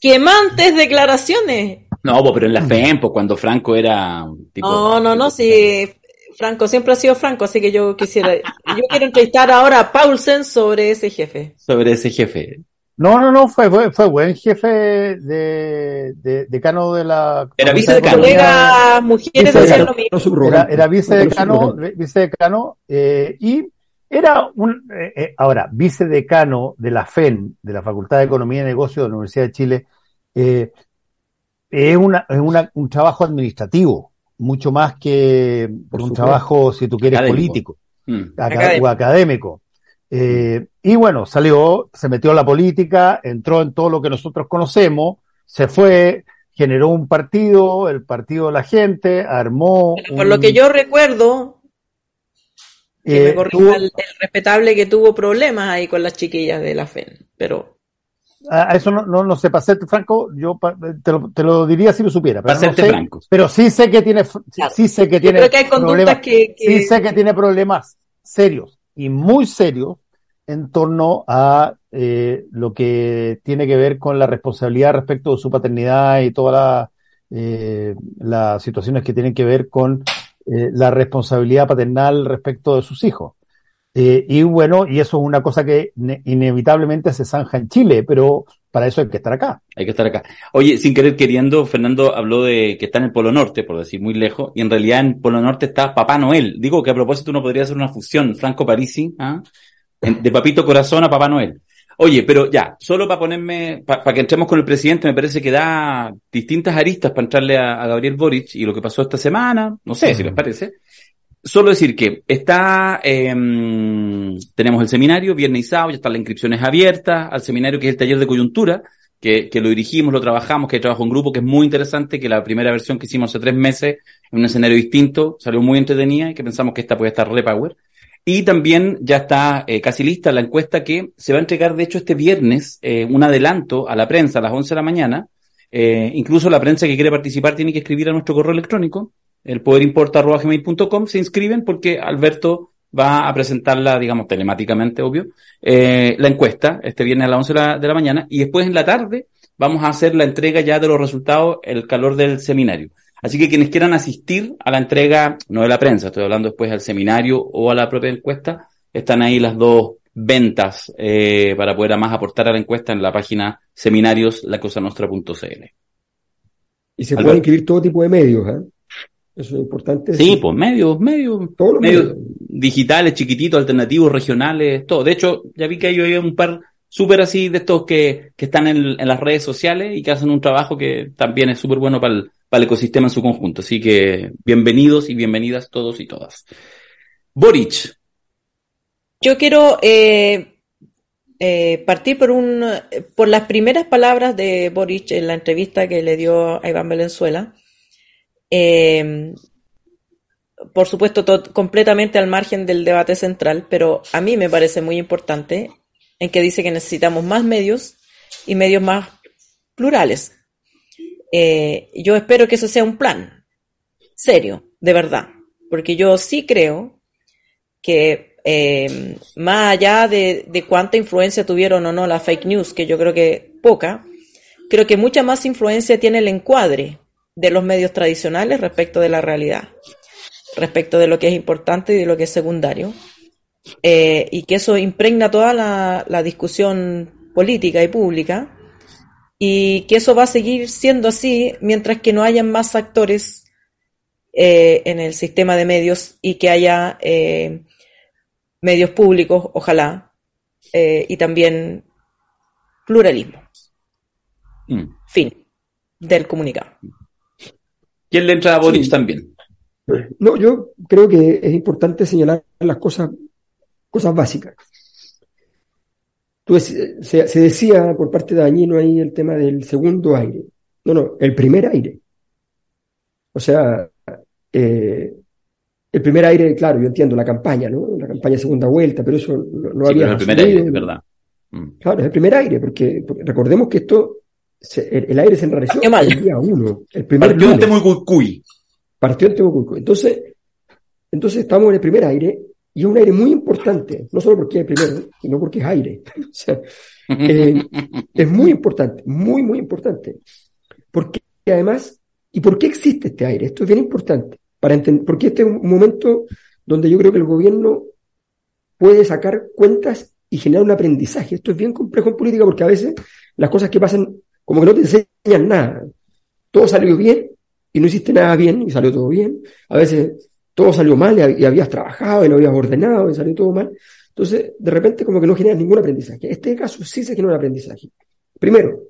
Quemantes declaraciones. No, pero en la FEN, pues cuando Franco era tipo. No, no, no, sí. Franco siempre ha sido Franco, así que yo quisiera. yo quiero entrevistar ahora a Paulsen sobre ese jefe. Sobre ese jefe. No, no, no, fue, fue, fue buen jefe de, de, decano de la... Era vicedecano. Era, mujeres de lo mismo. Era, era vicedecano, vicedecano eh, y era un... Eh, eh, ahora, vicedecano de la FEN, de la Facultad de Economía y Negocios de la Universidad de Chile, eh, es, una, es una, un trabajo administrativo, mucho más que un trabajo, si tú quieres, político mm. o académico. Eh, y bueno, salió, se metió en la política, entró en todo lo que nosotros conocemos, se fue, generó un partido, el partido de la gente, armó. Por lo que yo recuerdo, que eh, el, respetable que tuvo problemas ahí con las chiquillas de la FEN, pero. A eso no, no, no sé, para serte franco, yo te lo, te lo diría si lo supiera. Pero, no sé, pero sí sé que tiene, sí sé que tiene problemas, que, sí sé que tiene problemas serios y muy serio en torno a eh, lo que tiene que ver con la responsabilidad respecto de su paternidad y todas eh, las situaciones que tienen que ver con eh, la responsabilidad paternal respecto de sus hijos. y bueno, y eso es una cosa que inevitablemente se zanja en Chile, pero para eso hay que estar acá. Hay que estar acá. Oye, sin querer queriendo, Fernando habló de que está en el Polo Norte, por decir muy lejos, y en realidad en Polo Norte está Papá Noel. Digo que a propósito uno podría hacer una fusión, Franco Parisi, ¿ah? de Papito Corazón a Papá Noel. Oye, pero ya, solo para ponerme, para que entremos con el presidente, me parece que da distintas aristas para entrarle a, Gabriel Boric y lo que pasó esta semana, no sé si les parece. Solo decir que está, eh, tenemos el seminario, viernes y sábado, ya están las inscripciones abiertas al seminario que es el taller de coyuntura, que, que lo dirigimos, lo trabajamos, que hay trabajo en grupo, que es muy interesante, que la primera versión que hicimos hace tres meses, en un escenario distinto, salió muy entretenida y que pensamos que esta puede estar repower. Y también ya está eh, casi lista la encuesta que se va a entregar, de hecho, este viernes, eh, un adelanto a la prensa a las 11 de la mañana. Eh, incluso la prensa que quiere participar tiene que escribir a nuestro correo electrónico, el poderimporta.gmail.com, se inscriben porque Alberto va a presentarla, digamos, telemáticamente, obvio, eh, la encuesta este viernes a las 11 de la, de la mañana y después en la tarde vamos a hacer la entrega ya de los resultados, el calor del seminario. Así que quienes quieran asistir a la entrega, no de la prensa, estoy hablando después al seminario o a la propia encuesta, están ahí las dos ventas eh, para poder además aportar a la encuesta en la página seminarioslacosanostra.cl. Y se pueden inscribir todo tipo de medios, ¿eh? Eso es importante. Sí, pues medios, medios, Todos los medios, digitales, chiquititos, alternativos, regionales, todo. De hecho, ya vi que hay un par súper así de estos que, que están en, en, las redes sociales y que hacen un trabajo que también es súper bueno para el, para el ecosistema en su conjunto. Así que bienvenidos y bienvenidas todos y todas. Boric. Yo quiero eh, eh, partir por, un, por las primeras palabras de Boric en la entrevista que le dio a Iván Valenzuela eh, por supuesto, completamente al margen del debate central, pero a mí me parece muy importante en que dice que necesitamos más medios y medios más plurales. Eh, yo espero que eso sea un plan serio, de verdad, porque yo sí creo que eh, más allá de, cuánta influencia tuvieron o no las fake news, que yo creo que poca, creo que mucha más influencia tiene el encuadre de los medios tradicionales respecto de la realidad, respecto de lo que es importante y de lo que es secundario, eh, y que eso impregna toda la, discusión política y pública, y que eso va a seguir siendo así mientras que no hayan más actores eh, en el sistema de medios y que haya eh, medios públicos, ojalá, y también pluralismo. Mm. Fin del comunicado. ¿Quién le entra a Boris también? No, yo creo que es importante señalar las cosas, cosas básicas. se, se, decía por parte de Dañino ahí el tema del segundo aire. No, no, el primer aire. O sea, eh, el primer aire, claro, yo entiendo la campaña, ¿no? La campaña segunda vuelta, pero eso no, había. el primer aire, verdad. Mm. Claro, es el primer aire, porque, recordemos que esto, el, aire se enrareció el día uno. El primer Partió en Temucucuy. Partió en Temucucuy. Entonces, entonces estamos en el primer aire, y es un aire muy importante, no solo porque es el primero, sino porque es aire. <laughs> o sea, eh, <laughs> es muy importante, muy, muy importante. Porque además, ¿y por qué existe este aire? Esto es bien importante para entender, porque este es un momento donde yo creo que el gobierno puede sacar cuentas y generar un aprendizaje. Esto es bien complejo en política porque a veces las cosas que pasan como que no te enseñan nada. Todo salió bien y no hiciste nada bien y salió todo bien. A veces todo salió mal y, habías trabajado y lo habías ordenado y salió todo mal. Entonces, de repente como que no generas ningún aprendizaje. En este caso sí se genera un aprendizaje. Primero,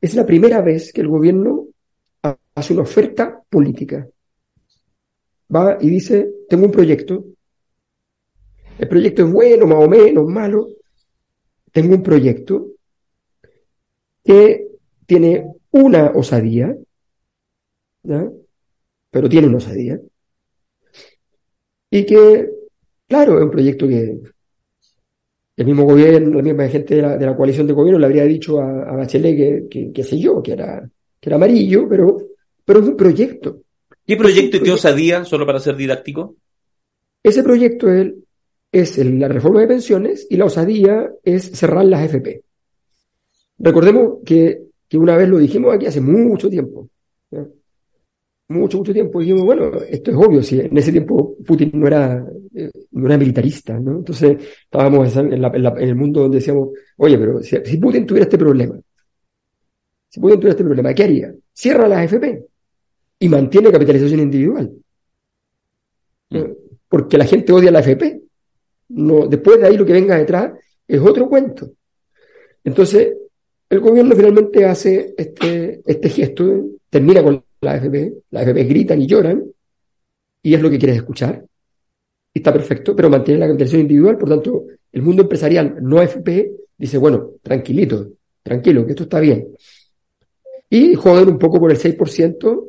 es la primera vez que el gobierno hace una oferta política va y dice, tengo un proyecto, el proyecto es bueno, más o menos, malo, tengo un proyecto que tiene una osadía, pero tiene una osadía, y que, claro, es un proyecto que el mismo gobierno, la misma gente de la, coalición de gobierno le habría dicho a, Bachelet que, que, sé yo, que era, que era amarillo, pero, pero es un proyecto. ¿Qué proyecto y qué osadía, solo para ser didáctico? Ese proyecto es la reforma de pensiones y la osadía es cerrar las FP. Recordemos que, una vez lo dijimos aquí hace mucho tiempo. Mucho, mucho tiempo. Dijimos, bueno, esto es obvio, si en ese tiempo Putin no era, eh, no era militarista, ¿no? Entonces estábamos en, el mundo donde decíamos, oye, pero si, si Putin tuviera este problema, si Putin tuviera este problema, ¿qué haría? Cierra las FP y mantiene capitalización individual. Mm. Porque la gente odia la FP. No, después de ahí lo que venga detrás es otro cuento. Entonces, el gobierno finalmente hace este, este gesto, termina con la FP, las FP gritan y lloran, y es lo que quieres escuchar. Y está perfecto, pero mantiene la capitalización individual, por tanto, el mundo empresarial no FP dice, bueno, tranquilito, tranquilo, que esto está bien. Y joder un poco por el 6%,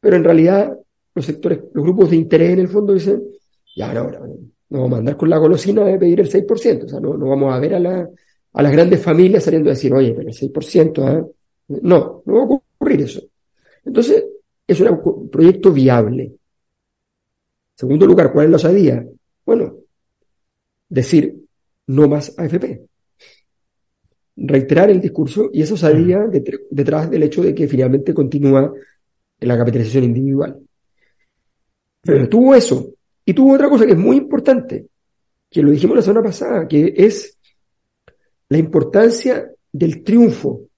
pero en realidad los sectores, los grupos de interés en el fondo dicen, ya no, no vamos a andar con la golosina de pedir el 6%, o sea, no, no vamos a ver a, la, a las grandes familias saliendo a decir, oye, pero el 6%, ¿eh? no, no va a ocurrir eso. Entonces, es un proyecto viable. Segundo lugar, ¿cuál es la osadía? Bueno, decir no más AFP. Reiterar el discurso y esa osadía detrás del hecho de que finalmente continúa en la capitalización individual. Pero tuvo eso. Y tuvo otra cosa que es muy importante, que lo dijimos la semana pasada, que es la importancia del triunfo.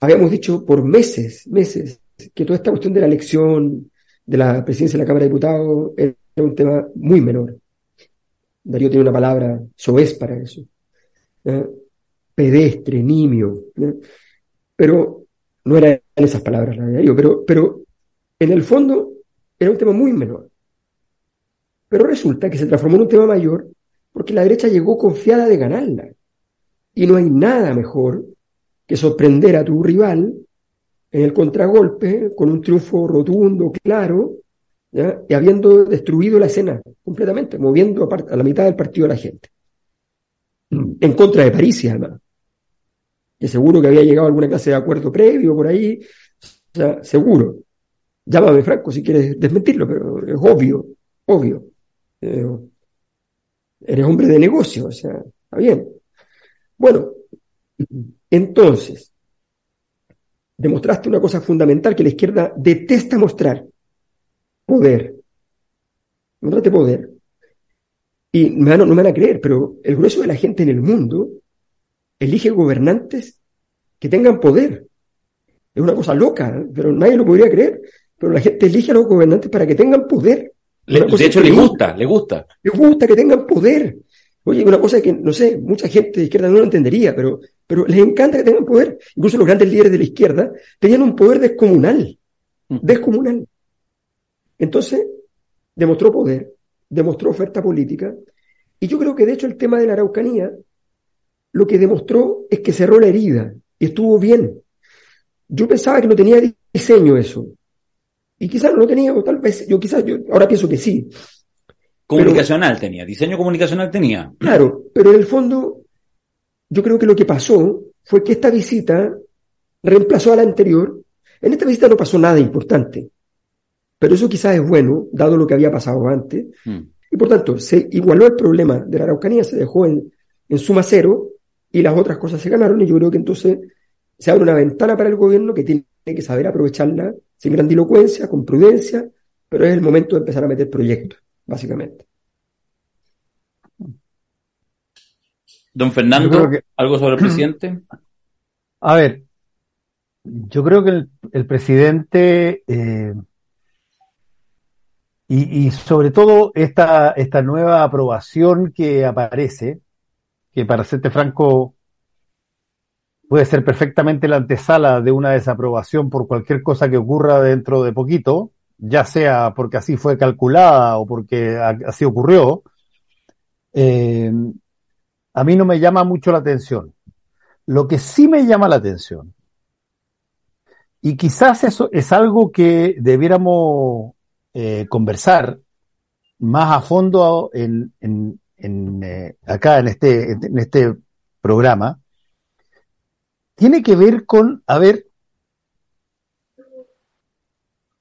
Habíamos dicho por meses, meses, que toda esta cuestión de la elección de la presidencia de la Cámara de Diputados era un tema muy menor. Darío tiene una palabra soez para eso. Pedestre, nimio. Pero no eran esas palabras la de pero, pero en el fondo era un tema muy menor. Pero resulta que se transformó en un tema mayor porque la derecha llegó confiada de ganarla. Y no hay nada mejor que sorprender a tu rival en el contragolpe con un triunfo rotundo, claro, y habiendo destruido la escena completamente, moviendo a, la mitad del partido a la gente. En contra de París, además que seguro que había llegado a alguna clase de acuerdo previo por ahí, o sea, seguro. Llámame Franco si quieres desmentirlo, pero es obvio, obvio. Eh, eres hombre de negocio, o sea, está bien. Bueno, entonces, demostraste una cosa fundamental que la izquierda detesta mostrar. Poder. Mostraste poder. Y me no me van a creer, pero el grueso de la gente en el mundo elige gobernantes que tengan poder. Es una cosa loca, ¿eh? pero nadie lo podría creer. Pero la gente elige a los gobernantes para que tengan poder. De hecho, le gusta, le gusta. Le gusta que tengan poder. Oye, una cosa que, no sé, mucha gente de izquierda no lo entendería, pero, pero les encanta que tengan poder. Incluso los grandes líderes de la izquierda tenían un poder descomunal. Descomunal. Entonces, demostró poder, demostró oferta política, y yo creo que de hecho el tema de la Araucanía lo que demostró es que cerró la herida y estuvo bien. Yo pensaba que no tenía diseño eso. Y quizás no lo tenía, o tal vez, yo quizás, yo ahora pienso que sí. Comunicacional tenía, diseño comunicacional tenía. <clears throat> Claro, pero en el fondo, yo creo que lo que pasó fue que esta visita reemplazó a la anterior. En esta visita no pasó nada importante. Pero eso quizás es bueno, dado lo que había pasado antes. Mm. Y por tanto, se igualó el problema de la Araucanía, se dejó en, en suma cero y las otras cosas se ganaron. Y yo creo que entonces se abre una ventana para el gobierno que tiene que saber aprovecharla sin grandilocuencia, con prudencia, pero es el momento de empezar a meter proyectos, básicamente. Don Fernando, ¿algo sobre el <clears throat> presidente? A ver, yo creo que el, presidente eh, y, sobre todo esta, esta nueva aprobación que aparece, que para serte franco puede ser perfectamente la antesala de una desaprobación por cualquier cosa que ocurra dentro de poquito, ya sea porque así fue calculada o porque así ocurrió, eh, a mí no me llama mucho la atención. Lo que sí me llama la atención, y quizás eso es algo que debiéramos eh, conversar más a fondo eh, acá en este, en este programa, tiene que ver con, a ver,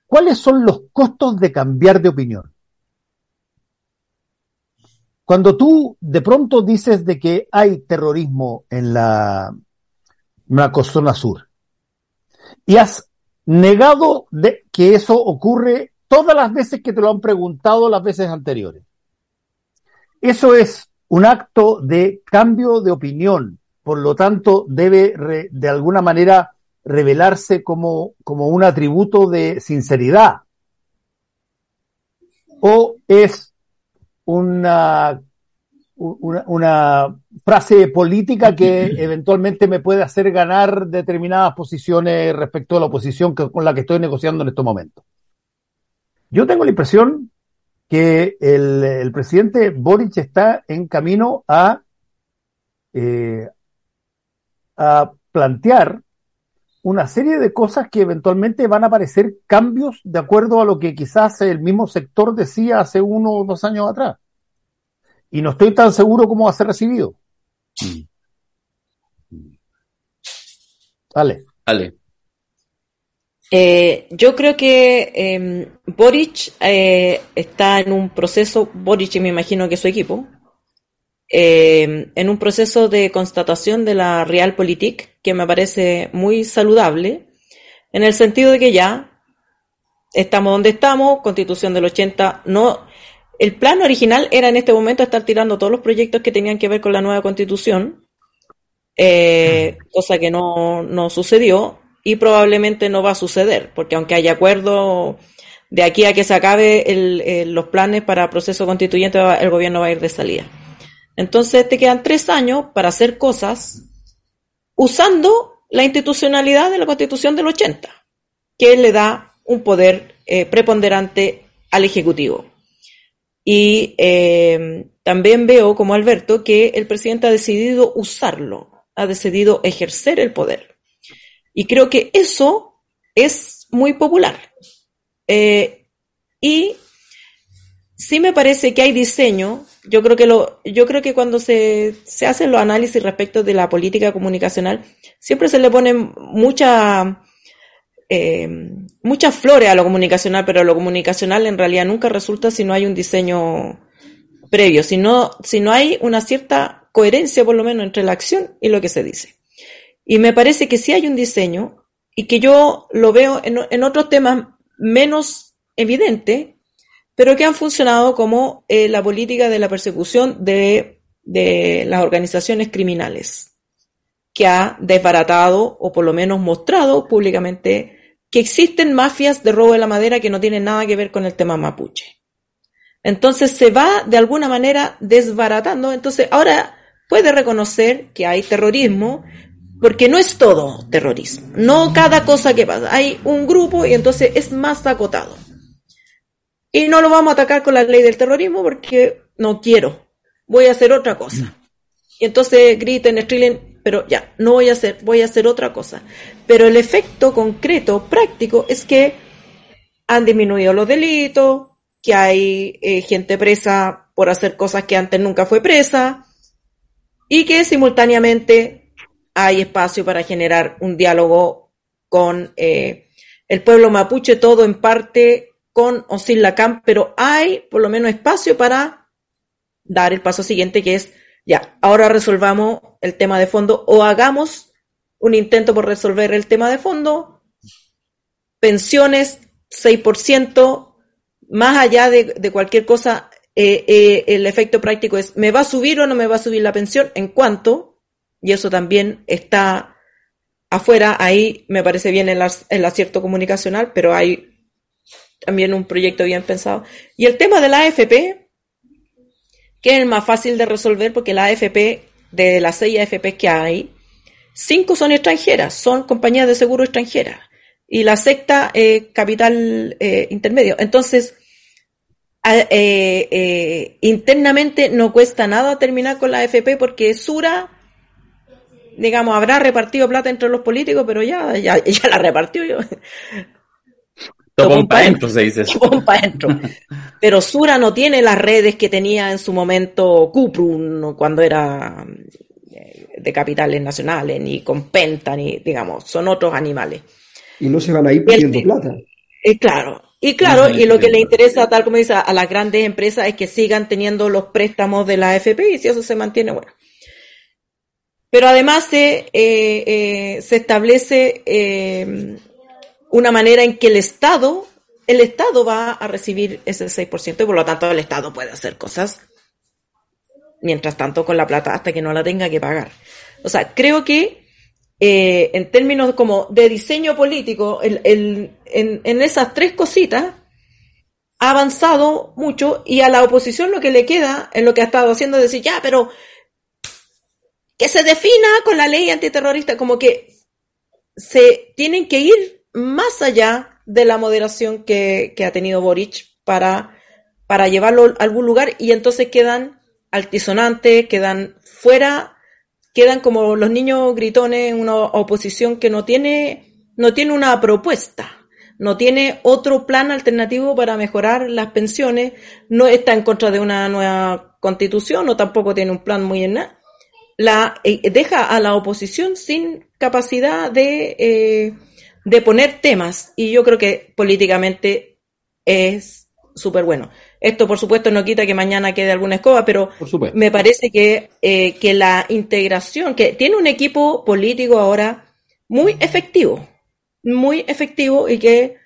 ¿cuáles son los costos de cambiar de opinión? Cuando tú de pronto dices de que hay terrorismo en la, en la zona sur y has negado de que eso ocurre todas las veces que te lo han preguntado las veces anteriores. Eso es un acto de cambio de opinión, por lo tanto debe de alguna manera revelarse como, como un atributo de sinceridad. O es una, una, frase política que eventualmente me puede hacer ganar determinadas posiciones respecto a la oposición con la que estoy negociando en estos momentos. Yo tengo la impresión que el, presidente Boric está en camino a, eh, a plantear una serie de cosas que eventualmente van a parecer cambios de acuerdo a lo que quizás el mismo sector decía hace uno o dos años atrás. Y no estoy tan seguro cómo va a ser recibido. Dale. Dale. Eh, yo creo que eh, Boric eh, está en un proceso, Boric y me imagino que su equipo, em, en un proceso de constatación de la Realpolitik que me parece muy saludable, en el sentido de que ya estamos donde estamos, constitución del 80, no, el plan original era en este momento estar tirando todos los proyectos que tenían que ver con la nueva constitución, eh, cosa que no, no sucedió, y probablemente no va a suceder, porque aunque haya acuerdo de aquí a que se acabe los planes para proceso constituyente, el gobierno va a ir de salida. Entonces te quedan tres años para hacer cosas usando la institucionalidad de la constitución del 80, que le da un poder eh, preponderante al Ejecutivo. Y eh, también veo, como Alberto, que el presidente ha decidido usarlo, ha decidido ejercer el poder. Y creo que eso es muy popular. Eh, y sí me parece que hay diseño. Yo creo que lo, yo creo que cuando se, se hacen los análisis respecto de la política comunicacional, siempre se le ponen mucha, eh, muchas flores a lo comunicacional, pero lo comunicacional en realidad nunca resulta si no hay un diseño previo, si no, si no hay una cierta coherencia por lo menos entre la acción y lo que se dice. Y me parece que sí hay un diseño y que yo lo veo en, otros temas menos evidente, pero que han funcionado como eh, la política de la persecución de, de las organizaciones criminales, que ha desbaratado o por lo menos mostrado públicamente que existen mafias de robo de la madera que no tienen nada que ver con el tema mapuche. Entonces se va de alguna manera desbaratando. Entonces ahora puede reconocer que hay terrorismo, porque no es todo terrorismo. No cada cosa que pasa. Hay un grupo y entonces es más acotado. Y no lo vamos a atacar con la ley del terrorismo porque no quiero. Voy a hacer otra cosa. Y entonces griten, estrilen, pero ya, no voy a hacer, voy a hacer otra cosa. Pero el efecto concreto, práctico, es que han disminuido los delitos, que hay eh, gente presa por hacer cosas que antes nunca fue presa, y que simultáneamente hay espacio para generar un diálogo con eh, el pueblo mapuche, todo en parte con o sin la pero hay por lo menos espacio para dar el paso siguiente que es ya, ahora resolvamos el tema de fondo o hagamos un intento por resolver el tema de fondo. Pensiones, 6%, más allá de, cualquier cosa, eh, eh, el efecto práctico es, ¿me va a subir o no me va a subir la pensión? ¿En cuánto? Y eso también está afuera, ahí me parece bien el, el acierto comunicacional, pero hay también un proyecto bien pensado. Y el tema de la AFP, que es el más fácil de resolver porque la AFP, de las seis AFP que hay, cinco son extranjeras, son compañías de seguro extranjeras. Y la sexta, capital eh, intermedio. Entonces, eh, eh, internamente no cuesta nada terminar con la AFP porque Sura, digamos, habrá repartido plata entre los políticos, pero ya, ya, <laughs> ya la repartió yo. Se dice <laughs> Pero Sura no tiene las redes que tenía en su momento Cuprum cuando era eh, de capitales nacionales, ni con Penta, ni digamos, son otros animales. Y no se van a ir pidiendo plata. Y claro, y claro, y lo que le interesa, tal como dice, a las grandes empresas es que sigan teniendo los préstamos de la AFP y si eso se mantiene, bueno. Pero además se, eh, eh, se establece una manera en que el Estado, el Estado va a recibir ese 6% y por lo tanto el Estado puede hacer cosas mientras tanto con la plata hasta que no la tenga que pagar. O sea, creo que eh, en términos como de diseño político, el, el, en, en esas tres cositas ha avanzado mucho y a la oposición lo que le queda en lo que ha estado haciendo es decir, ya, pero que se defina con la ley antiterrorista, como que se tienen que ir más allá de la moderación que, ha tenido Boric para, para llevarlo a algún lugar y entonces quedan altisonantes, quedan fuera, quedan como los niños gritones en una oposición que no tiene, no tiene una propuesta, no tiene otro plan alternativo para mejorar las pensiones, no está en contra de una nueva constitución, o tampoco tiene un plan muy en nada. La, eh, deja a la oposición sin capacidad de eh, de poner temas y yo creo que políticamente es súper bueno. Esto, por supuesto, no quita que mañana quede alguna escoba, pero me parece que, eh, que la integración, que tiene un equipo político ahora muy efectivo, muy efectivo y que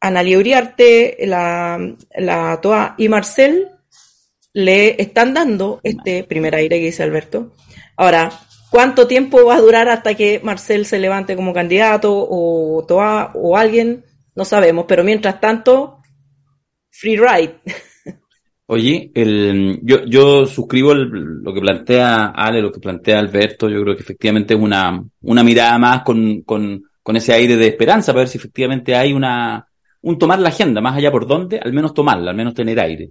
Analia Uriarte, la, la Toa y Marcel le están dando este primer aire que dice Alberto. Ahora, ¿Cuánto tiempo va a durar hasta que Marcel se levante como candidato o Toa o alguien? No sabemos, pero mientras tanto, free ride. <laughs> Oye, el, yo, suscribo lo que plantea Ale, lo que plantea Alberto. Yo creo que efectivamente es una, una mirada más con, con, con ese aire de esperanza para ver si efectivamente hay una, un tomar la agenda, más allá por dónde, al menos tomarla, al menos tener aire.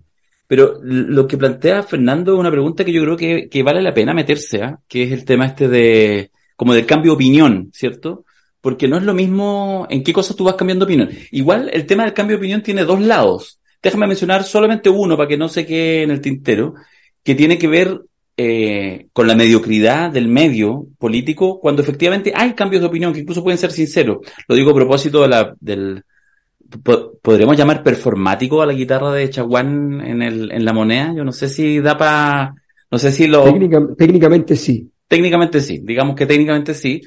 Pero lo que plantea Fernando es una pregunta que yo creo que, vale la pena meterse, ¿ah? que es el tema este de, como del cambio de opinión, ¿cierto? Porque no es lo mismo en qué cosas tú vas cambiando opinión. Igual el tema del cambio de opinión tiene dos lados. Déjame mencionar solamente uno para que no se quede en el tintero, que tiene que ver eh, con la mediocridad del medio político cuando efectivamente hay cambios de opinión que incluso pueden ser sinceros. Lo digo a propósito de la, del, ¿Podríamos llamar performático a la guitarra de Chaguán en, el, en la moneda? Yo no sé si da para... No sé si lo... técnicamente sí. Técnicamente sí, digamos que técnicamente sí.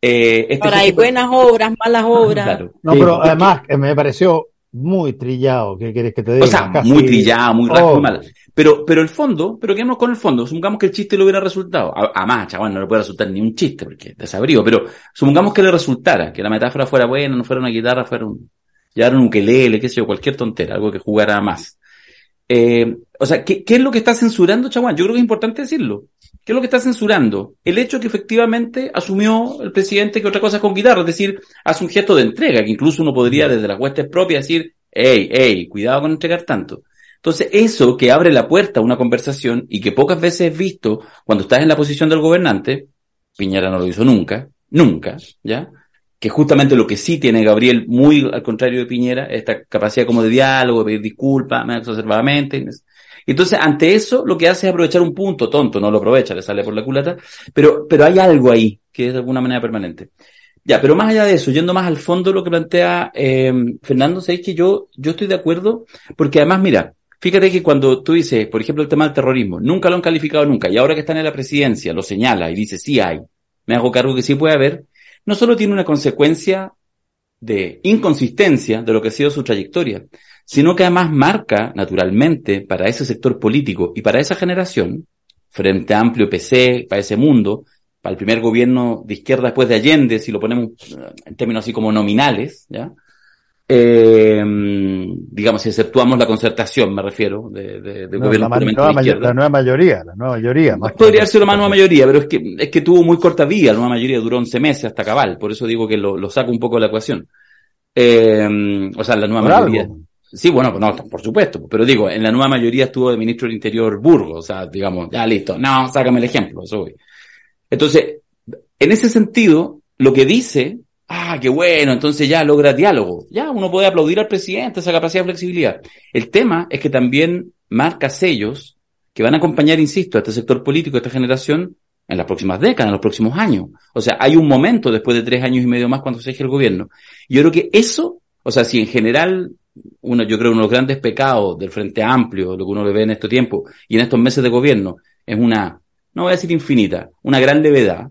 Eh, este Ahora hay buenas obras, malas obras. No, pero además me pareció muy trillado, ¿qué quieres que te diga? O sea, muy trillado, muy raro, muy oh. mal. Pero, pero el fondo, pero quedemos con el fondo, supongamos que el chiste le hubiera resultado. Además, chaval, no le puede resultar ni un chiste, porque desabrió, pero supongamos que le resultara, que la metáfora fuera buena, no fuera una guitarra, fuera un, llevar un ukelele, qué sé yo, cualquier tontera, algo que jugara más. Eh, o sea, ¿qué, ¿qué, es lo que está censurando Chaguán? Yo creo que es importante decirlo. ¿Qué es lo que está censurando? El hecho que efectivamente asumió el presidente que otra cosa es con guitarra, es decir, hace un gesto de entrega, que incluso uno podría desde las huestes propias decir, hey, hey, cuidado con entregar tanto. Entonces, eso que abre la puerta a una conversación y que pocas veces es visto cuando estás en la posición del gobernante, Piñera no lo hizo nunca, nunca, ¿ya? Que justamente lo que sí tiene Gabriel, muy al contrario de Piñera, esta capacidad como de diálogo, de pedir disculpas, más exacerbadamente. Entonces, ante eso, lo que hace es aprovechar un punto tonto, no lo aprovecha, le sale por la culata, pero, pero hay algo ahí que es de alguna manera permanente. Ya, pero más allá de eso, yendo más al fondo lo que plantea eh, Fernando, sabéis que yo, yo estoy de acuerdo, porque además, mira, fíjate que cuando tú dices, por ejemplo, el tema del terrorismo, nunca lo han calificado nunca, y ahora que están en la presidencia, lo señala y dice, sí hay, me hago cargo que sí puede haber, no solo tiene una consecuencia de inconsistencia de lo que ha sido su trayectoria, sino que además marca, naturalmente, para ese sector político y para esa generación, Frente Amplio PC, para ese mundo, para el primer gobierno de izquierda después de Allende, si lo ponemos en términos así como nominales, ¿ya? Eh, digamos, si exceptuamos la concertación, me refiero, de, de, de gobierno la, nueva la nueva mayoría, la nueva mayoría. Podría ser una nueva mayoría, pero es que, es que tuvo muy corta vida, la nueva mayoría duró 11 meses hasta cabal, por eso digo que lo, lo saco un poco de la ecuación. Eh, o sea, la nueva mayoría. Sí, bueno, no, por supuesto, pero digo, en la nueva mayoría estuvo el ministro del Interior Burgos, o sea, digamos, ya listo, no, sácame el ejemplo, eso voy. Entonces, en ese sentido, lo que dice, ah, qué bueno, entonces ya logra diálogo. Ya, uno puede aplaudir al presidente esa capacidad de flexibilidad. El tema es que también marca sellos que van a acompañar, insisto, a este sector político, a esta generación, en las próximas décadas, en los próximos años. O sea, hay un momento después de tres años y medio más cuando se elige el gobierno. Yo creo que eso, o sea, si en general, uno, yo creo uno de los grandes pecados del Frente Amplio, lo que uno le ve en este tiempo y en estos meses de gobierno, es una no voy a decir infinita, una gran levedad,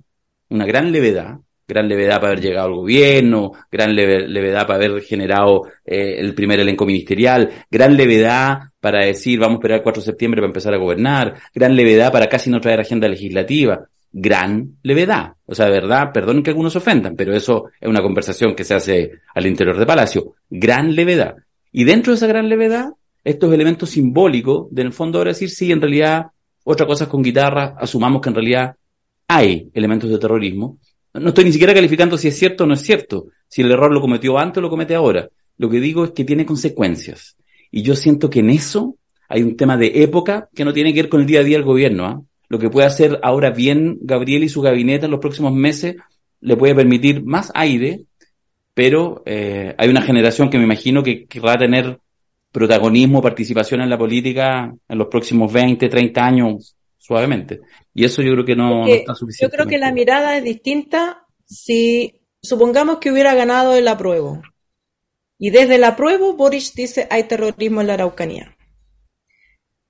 una gran levedad, gran levedad para haber llegado al gobierno, gran levedad para haber generado eh, el primer elenco ministerial, gran levedad para decir vamos a esperar el 4 de septiembre para empezar a gobernar, gran levedad para casi no traer agenda legislativa, gran levedad. O sea, de verdad, perdonen que algunos ofendan, pero eso es una conversación que se hace al interior de Palacio. Gran levedad. Y dentro de esa gran levedad, estos elementos simbólicos, del fondo ahora decir, sí, en realidad otra cosa es con guitarra, asumamos que en realidad hay elementos de terrorismo. No estoy ni siquiera calificando si es cierto o no es cierto, si el error lo cometió antes o lo comete ahora. Lo que digo es que tiene consecuencias. Y yo siento que en eso hay un tema de época que no tiene que ver con el día a día del gobierno. ¿ah? Lo que puede hacer ahora bien Gabriel y su gabinete en los próximos meses le puede permitir más aire, pero eh, hay una generación que me imagino que querrá tener protagonismo, participación en la política en los próximos 20, 30 años suavemente. Y eso yo creo que no, está suficiente. Yo creo que la mirada es distinta si supongamos que hubiera ganado el apruebo. Y desde el apruebo Boris dice hay terrorismo en la Araucanía.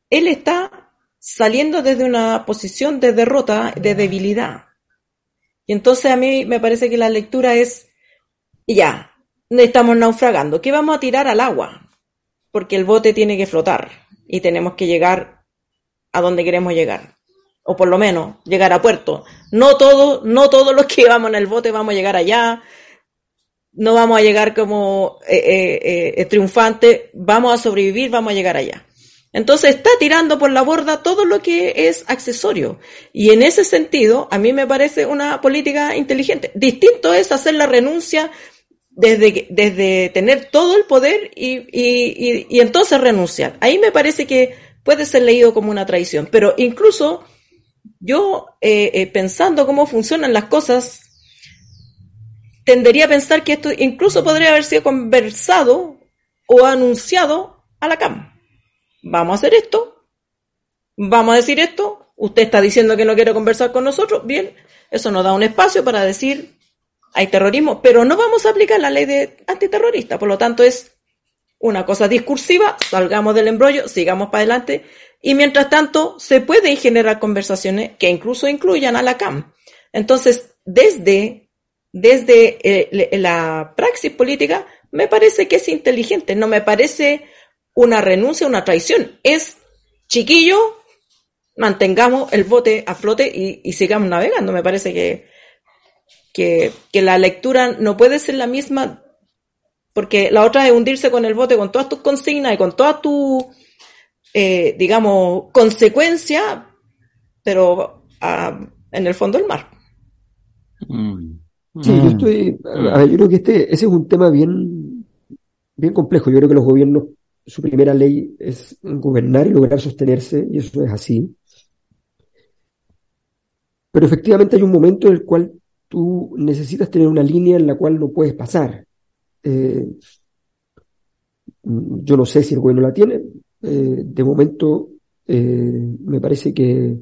Él está saliendo desde una posición de derrota, de debilidad. Y entonces a mí me parece que la lectura es, ya, estamos naufragando, ¿qué vamos a tirar al agua? porque el bote tiene que flotar y tenemos que llegar a donde queremos llegar. O por lo menos llegar a puerto. No todos, no todos los que vamos en el bote vamos a llegar allá. No vamos a llegar como eh, eh, eh, triunfantes. Vamos a sobrevivir, vamos a llegar allá. Entonces está tirando por la borda todo lo que es accesorio. Y en ese sentido, a mí me parece una política inteligente. Distinto es hacer la renuncia desde, desde tener todo el poder y, y, y, entonces renunciar. Ahí me parece que puede ser leído como una traición, pero incluso yo, eh, eh, pensando cómo funcionan las cosas, tendería a pensar que esto incluso podría haber sido conversado o anunciado a la CAM. Vamos a hacer esto, vamos a decir esto, usted está diciendo que no quiere conversar con nosotros, bien, eso nos da un espacio para decir hay terrorismo, pero no vamos a aplicar la ley de antiterrorista. Por lo tanto, es una cosa discursiva, salgamos del embrollo, sigamos para adelante. Y mientras tanto, se pueden generar conversaciones que incluso incluyan a la CAM. Entonces, desde, desde eh, la praxis política, me parece que es inteligente, no me parece una renuncia, una traición. Es chiquillo, mantengamos el bote a flote y, y sigamos navegando. Me parece que, que, la lectura no puede ser la misma, porque la otra es hundirse con el bote, con todas tus consignas y con toda tu, eh, digamos, consecuencia, pero ah, en el fondo del mar. Mm. Sí, yo estoy, yo creo que este, ese es un tema bien, bien complejo. Yo creo que los gobiernos, su primera ley es gobernar y lograr sostenerse, y eso es así. Pero efectivamente hay un momento en el cual tú necesitas tener una línea en la cual no puedes pasar. Eh, yo no sé si el gobierno la tiene. Eh, de momento eh, me parece que,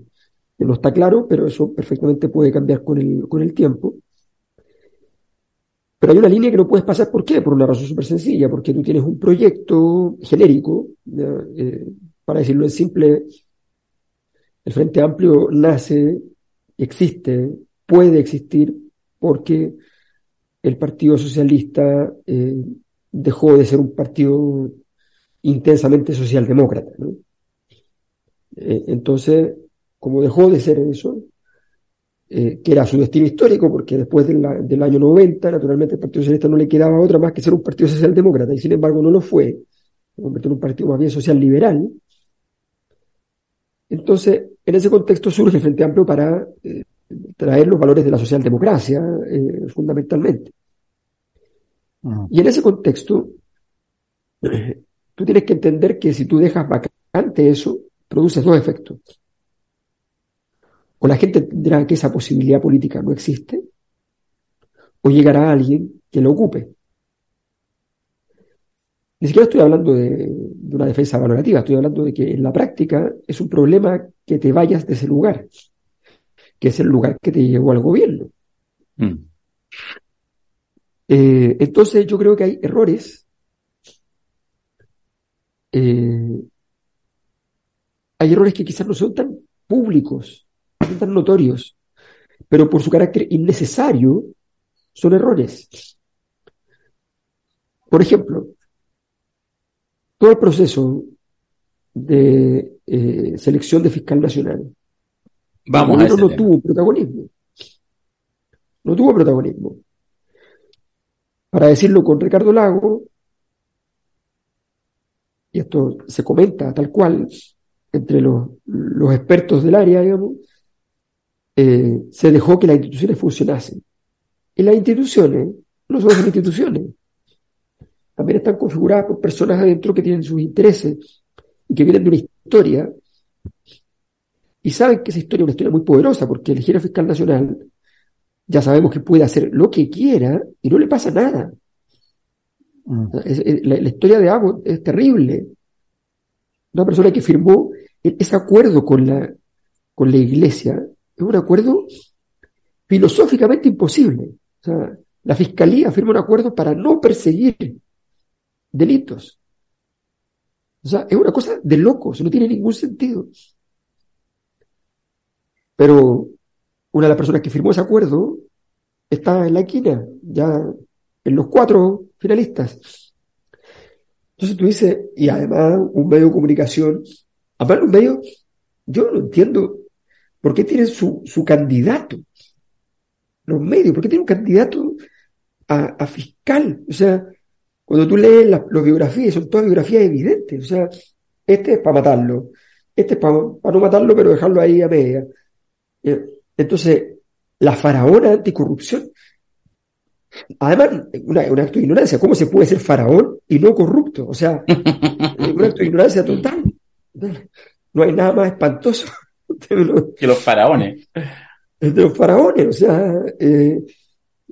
no está claro, pero eso perfectamente puede cambiar con el, con el tiempo. Pero hay una línea que no puedes pasar. ¿Por qué? Por una razón súper sencilla, porque tú tienes un proyecto genérico, para decirlo en simple, el Frente Amplio nace, existe, puede existir porque el Partido Socialista eh, dejó de ser un partido intensamente socialdemócrata. Eh, entonces, como dejó de ser eso, eh, que era su destino histórico, porque después del año 90, naturalmente, el Partido Socialista no le quedaba otra más que ser un partido socialdemócrata, y sin embargo no lo fue, se convirtió en un partido más bien social liberal. Entonces, en ese contexto surge el Frente Amplio para traer los valores de la socialdemocracia, eh, fundamentalmente. Ah. Y en ese contexto, tú tienes que entender que si tú dejas vacante eso, produces dos efectos. O la gente tendrá que esa posibilidad política no existe, o llegará alguien que lo ocupe. Ni siquiera estoy hablando de, de, una defensa valorativa, estoy hablando de que en la práctica es un problema que te vayas de ese lugar que es el lugar que te llevó al gobierno. Mm. Eh, entonces yo creo que hay errores. Eh, hay errores que quizás no son tan públicos, no son tan notorios, pero por su carácter innecesario son errores. Por ejemplo, todo el proceso de eh, selección de fiscal nacional Vamos a no tuvo protagonismo. No tuvo protagonismo. Para decirlo con Ricardo Lago, y esto se comenta tal cual entre los, expertos del área, digamos, eh, se dejó que las instituciones funcionasen. Y las instituciones no son las instituciones. También están configuradas por personas adentro que tienen sus intereses y que vienen de una historia y saben que esa historia es una historia muy poderosa, porque el ingeniero fiscal nacional ya sabemos que puede hacer lo que quiera y no le pasa nada. Mm. la, historia de Abbott es terrible. Una persona que firmó ese acuerdo con la, con la iglesia es un acuerdo filosóficamente imposible. O sea, la fiscalía firma un acuerdo para no perseguir delitos. O sea, es una cosa de locos, no tiene ningún sentido. Pero una de las personas que firmó ese acuerdo está en la esquina, ya en los cuatro finalistas. Entonces tú dices, y además un medio de comunicación, además los medios, yo no entiendo por qué tienen su, su candidato, los medios, por qué tienen un candidato a, fiscal. O sea, cuando tú lees las biografías, son todas biografías evidentes. O sea, este es para matarlo, este es para, para no matarlo, pero dejarlo ahí a media. Eh, entonces, la faraona anticorrupción, además, un acto de ignorancia, ¿cómo se puede ser faraón y no corrupto? O sea, <laughs> un acto de ignorancia total. No hay nada más espantoso <laughs> que los faraones. De los faraones, o sea, eh,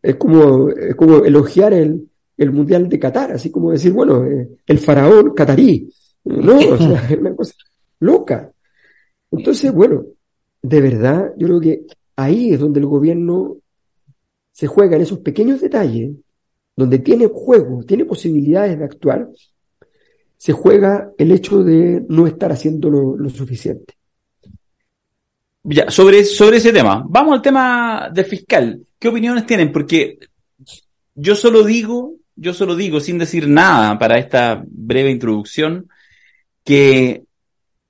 es, como, es como elogiar el, el Mundial de Qatar, así como decir, bueno, eh, el faraón catarí. No, o sea, <laughs> es una cosa loca. Entonces, bueno, de verdad, yo creo que ahí es donde el gobierno se juega en esos pequeños detalles, donde tiene juego, tiene posibilidades de actuar, se juega el hecho de no estar haciendo lo, suficiente. Ya, sobre, sobre ese tema, vamos al tema de fiscal. ¿Qué opiniones tienen? Porque yo solo digo, yo solo digo, sin decir nada para esta breve introducción, que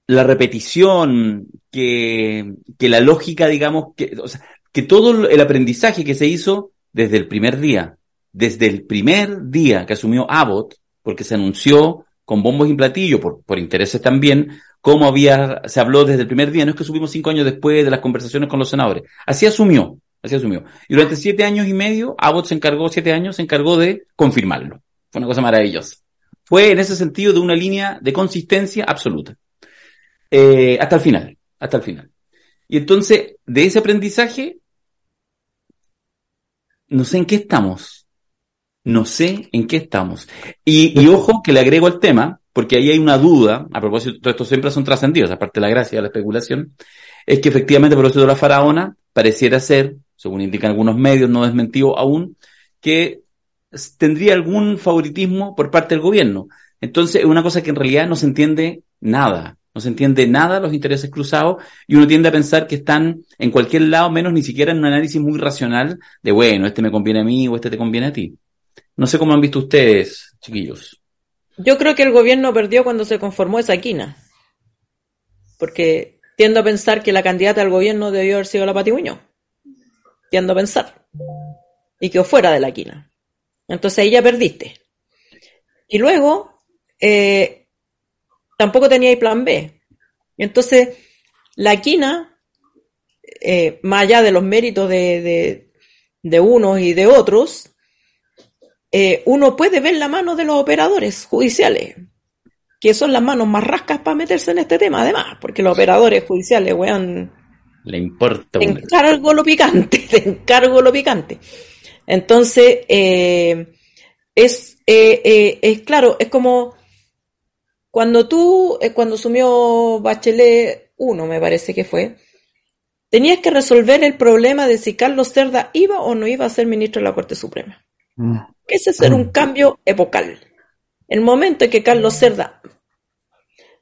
la repetición, que, que la lógica, digamos, que, o sea, que todo el aprendizaje que se hizo desde el primer día, desde el primer día que asumió Abbott, porque se anunció con bombos y platillos, por, por intereses también, cómo había, se habló desde el primer día, no es que subimos cinco años después de las conversaciones con los senadores. Así asumió, así asumió. Y durante siete años y medio, Abbott se encargó, siete años, se encargó de confirmarlo. Fue una cosa maravillosa. Fue en ese sentido de una línea de consistencia absoluta. Eh, hasta el final, hasta el final. Y entonces, de ese aprendizaje, no sé en qué estamos. No sé en qué estamos. Y, y ojo que le agrego al tema, porque ahí hay una duda, a propósito, todo esto siempre son trascendidos, aparte de la gracia de la especulación, es que efectivamente, a propósito de la faraona, pareciera ser, según indican algunos medios, no desmentido aún, que tendría algún favoritismo por parte del gobierno. Entonces, es una cosa que en realidad no se entiende nada. No se entiende nada los intereses cruzados y uno tiende a pensar que están en cualquier lado, menos ni siquiera en un análisis muy racional de, bueno, este me conviene a mí o este te conviene a ti. No sé cómo han visto ustedes, chiquillos. Yo creo que el gobierno perdió cuando se conformó esa quina. Porque tiendo a pensar que la candidata al gobierno debió haber sido la Pati Tiendo a pensar. Y que fuera de la quina. Entonces ahí ya perdiste. Y luego, eh, tampoco tenía plan B. Entonces, la quina, eh, más allá de los méritos de, de, unos y de otros, eh, uno puede ver la mano de los operadores judiciales, que son las manos más rascas para meterse en este tema, además, porque los operadores judiciales, weón. Le importa. Te encargo lo picante, <laughs> te encargo lo picante. Entonces, eh, es, eh, es claro, es como cuando tú, eh, cuando asumió Bachelet 1, me parece que fue, tenías que resolver el problema de si Carlos Cerda iba o no iba a ser ministro de la Corte Suprema. Mm. Ese es un cambio epocal. El momento en que Carlos Cerda,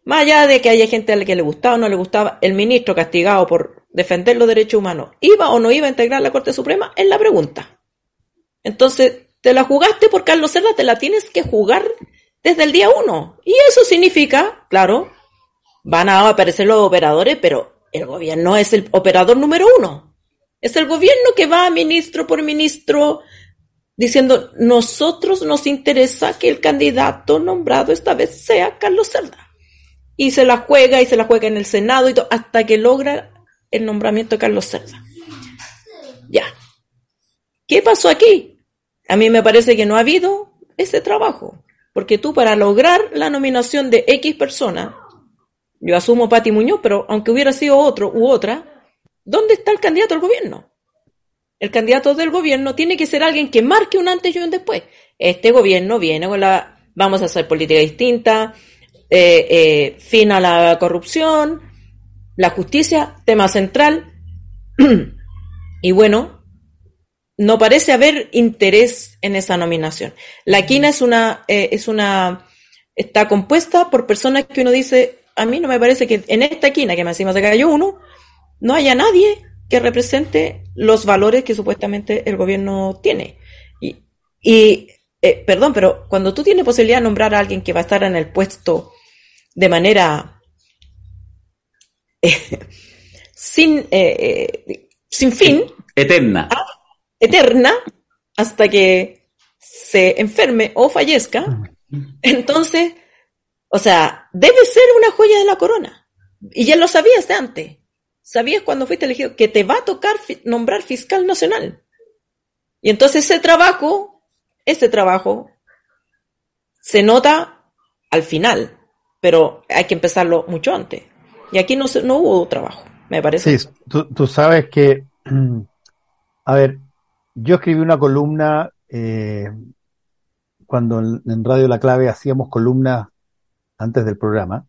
más allá de que haya gente a la que le gustaba o no le gustaba, el ministro castigado por defender los derechos humanos, ¿iba o no iba a integrar la Corte Suprema? Es la pregunta. Entonces, te la jugaste por Carlos Cerda, te la tienes que jugar desde el día uno. Y eso significa, claro, van a aparecer los operadores, pero el gobierno es el operador número uno. Es el gobierno que va ministro por ministro diciendo, nosotros nos interesa que el candidato nombrado esta vez sea Carlos Cerda. Y se la juega y se la juega en el Senado y todo, hasta que logra el nombramiento de Carlos Cerda. Ya. ¿Qué pasó aquí? A mí me parece que no ha habido ese trabajo. Porque tú para lograr la nominación de X persona, yo asumo Pati Muñoz, pero aunque hubiera sido otro u otra, ¿dónde está el candidato al gobierno? El candidato del gobierno tiene que ser alguien que marque un antes y un después. Este gobierno viene con la, vamos a hacer política distinta, eh, eh, fin a la corrupción, la justicia, tema central. <clears throat> y bueno, no parece haber interés en esa nominación. La quina es una, eh, es una, está compuesta por personas que uno dice, a mí no me parece que en esta quina, que me encima se cayó uno, no haya nadie que represente los valores que supuestamente el gobierno tiene. Y, y eh, perdón, pero cuando tú tienes posibilidad de nombrar a alguien que va a estar en el puesto de manera <laughs> sin, eh, sin fin. Eterna. Ah, eterna hasta que se enferme o fallezca, entonces, o sea, debe ser una joya de la corona. Y ya lo sabías de antes. Sabías cuando fuiste elegido que te va a tocar nombrar fiscal nacional. Y entonces ese trabajo, ese trabajo, se nota al final, pero hay que empezarlo mucho antes. Y aquí no, no hubo trabajo, me parece. Sí, tú, tú sabes que, <clears throat> a ver, yo escribí una columna eh, cuando en, Radio La Clave hacíamos columnas antes del programa,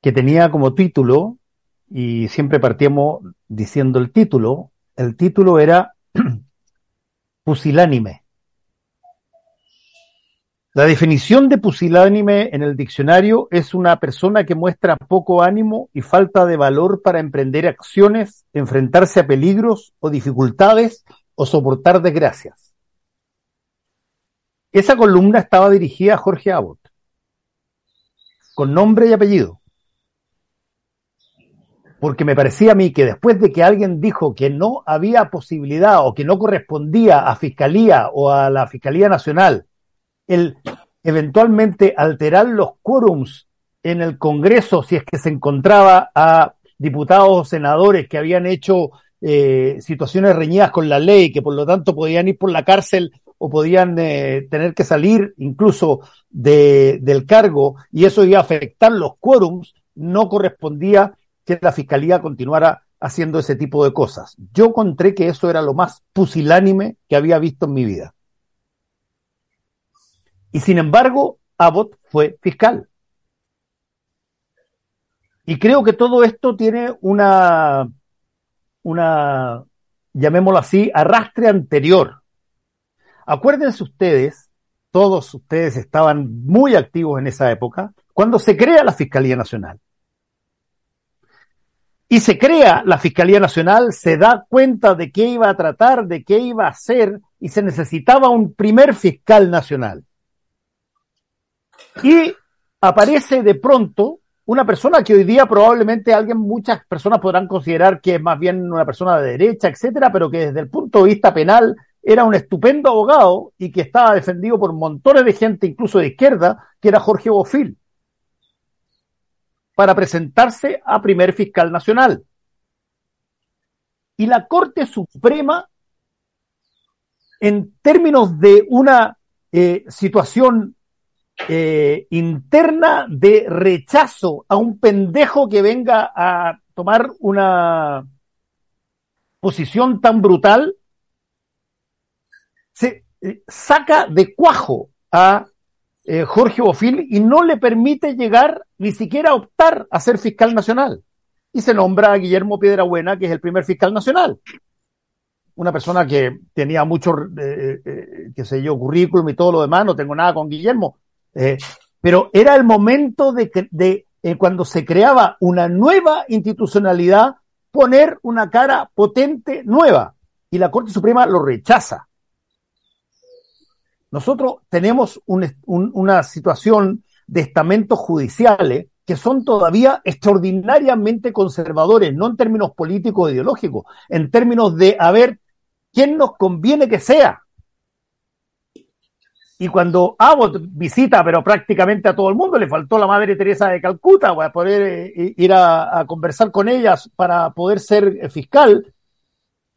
que tenía como título, y siempre partíamos diciendo el título, el título era <clears throat> pusilánime. La definición de pusilánime en el diccionario es una persona que muestra poco ánimo y falta de valor para emprender acciones, enfrentarse a peligros o dificultades o soportar desgracias. Esa columna estaba dirigida a Jorge Abbott, con nombre y apellido. Porque me parecía a mí que después de que alguien dijo que no había posibilidad o que no correspondía a Fiscalía o a la Fiscalía Nacional el eventualmente alterar los quórums en el Congreso, si es que se encontraba a diputados o senadores que habían hecho eh, situaciones reñidas con la ley, que por lo tanto podían ir por la cárcel o podían eh, tener que salir incluso de, del cargo y eso iba a afectar los quórums, no correspondía que la fiscalía continuara haciendo ese tipo de cosas. Yo encontré que eso era lo más pusilánime que había visto en mi vida. Y sin embargo, Abbott fue fiscal. Y creo que todo esto tiene una, una, llamémoslo así, arrastre anterior. Acuérdense ustedes, todos ustedes estaban muy activos en esa época, cuando se crea la Fiscalía Nacional. Y se crea la Fiscalía Nacional, se da cuenta de qué iba a tratar, de qué iba a hacer, y se necesitaba un primer fiscal nacional. Y aparece de pronto una persona que hoy día probablemente alguien, muchas personas podrán considerar que es más bien una persona de derecha, etcétera, pero que desde el punto de vista penal era un estupendo abogado y que estaba defendido por montones de gente, incluso de izquierda, que era Jorge Bofil, para presentarse a primer fiscal nacional. Y la Corte Suprema, en términos de una eh, situación eh, interna de rechazo a un pendejo que venga a tomar una posición tan brutal, se eh, saca de cuajo a eh, Jorge Bofil y no le permite llegar ni siquiera a optar a ser fiscal nacional. Y se nombra a Guillermo Piedrabuena, que es el primer fiscal nacional. Una persona que tenía mucho, qué sé yo, currículum y todo lo demás, no tengo nada con Guillermo, eh, pero era el momento de, eh, cuando se creaba una nueva institucionalidad, poner una cara potente nueva. Y la Corte Suprema lo rechaza. Nosotros tenemos una situación de estamentos judiciales que son todavía extraordinariamente conservadores, no en términos políticos o ideológicos, en términos de a ver quién nos conviene que sea. Y cuando Abbott visita, pero prácticamente a todo el mundo, le faltó la Madre Teresa de Calcuta para poder eh, ir a, conversar con ellas para poder ser eh, fiscal,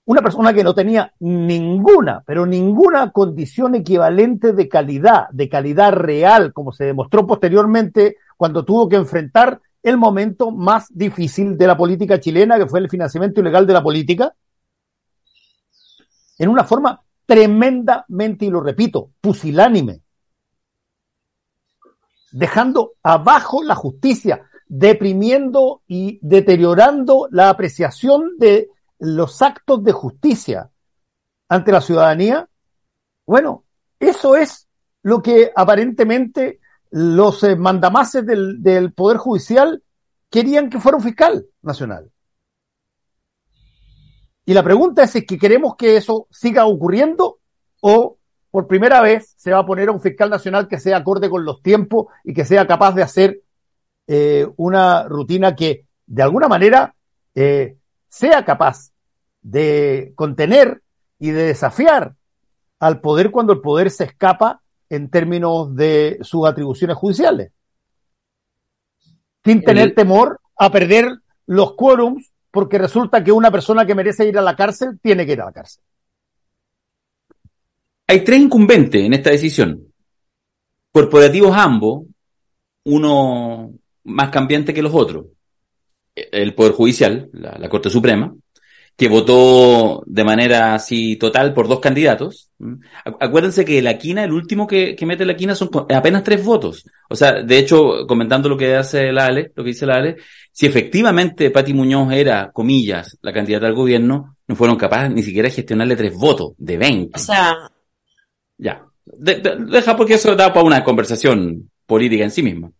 una persona que no tenía ninguna, pero ninguna condición equivalente de calidad, de calidad real, como se demostró posteriormente cuando tuvo que enfrentar el momento más difícil de la política chilena, que fue el financiamiento ilegal de la política, en una forma tremendamente, y lo repito, pusilánime, dejando abajo la justicia, deprimiendo y deteriorando la apreciación de los actos de justicia ante la ciudadanía, bueno, eso es lo que aparentemente los eh, mandamases del, del Poder Judicial querían que fuera un fiscal nacional. Y la pregunta es si que queremos que eso siga ocurriendo o por primera vez se va a poner a un fiscal nacional que sea acorde con los tiempos y que sea capaz de hacer eh, una rutina que de alguna manera eh, sea capaz de contener y de desafiar al poder cuando el poder se escapa en términos de sus atribuciones judiciales. Sin tener temor a perder los quórums porque resulta que una persona que merece ir a la cárcel tiene que ir a la cárcel. Hay tres incumbentes en esta decisión. Corporativos ambos, uno más cambiante que los otros. El Poder Judicial, la, Corte Suprema, que votó de manera así total por dos candidatos. Acuérdense que la quina, el último que, mete la quina son apenas tres votos. O sea, de hecho, comentando lo que hace la Ale, lo que dice la Ale, si efectivamente Pati Muñoz era, comillas, la candidata al gobierno, no fueron capaces ni siquiera de gestionarle tres votos de 20. O sea. Ya. deja porque eso da para una conversación política en sí misma.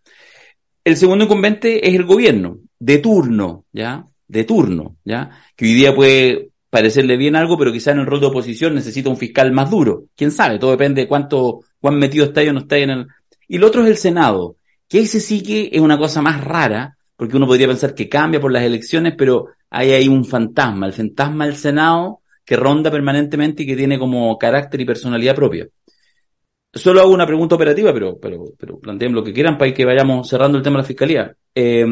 El segundo incumbente es el gobierno, de turno, ¿ya? De turno, ¿ya? Que hoy día puede parecerle bien algo, pero quizá en el rol de oposición necesita un fiscal más duro. ¿Quién sabe? Todo depende de cuánto, cuán metido está o no está en el... Y el otro es el Senado, que ese sí que es una cosa más rara, porque uno podría pensar que cambia por las elecciones, pero hay ahí un fantasma, el fantasma del Senado que ronda permanentemente y que tiene como carácter y personalidad propia. solo hago una pregunta operativa, pero, pero, pero planteen lo que quieran para que vayamos cerrando el tema de la fiscalía. Eh,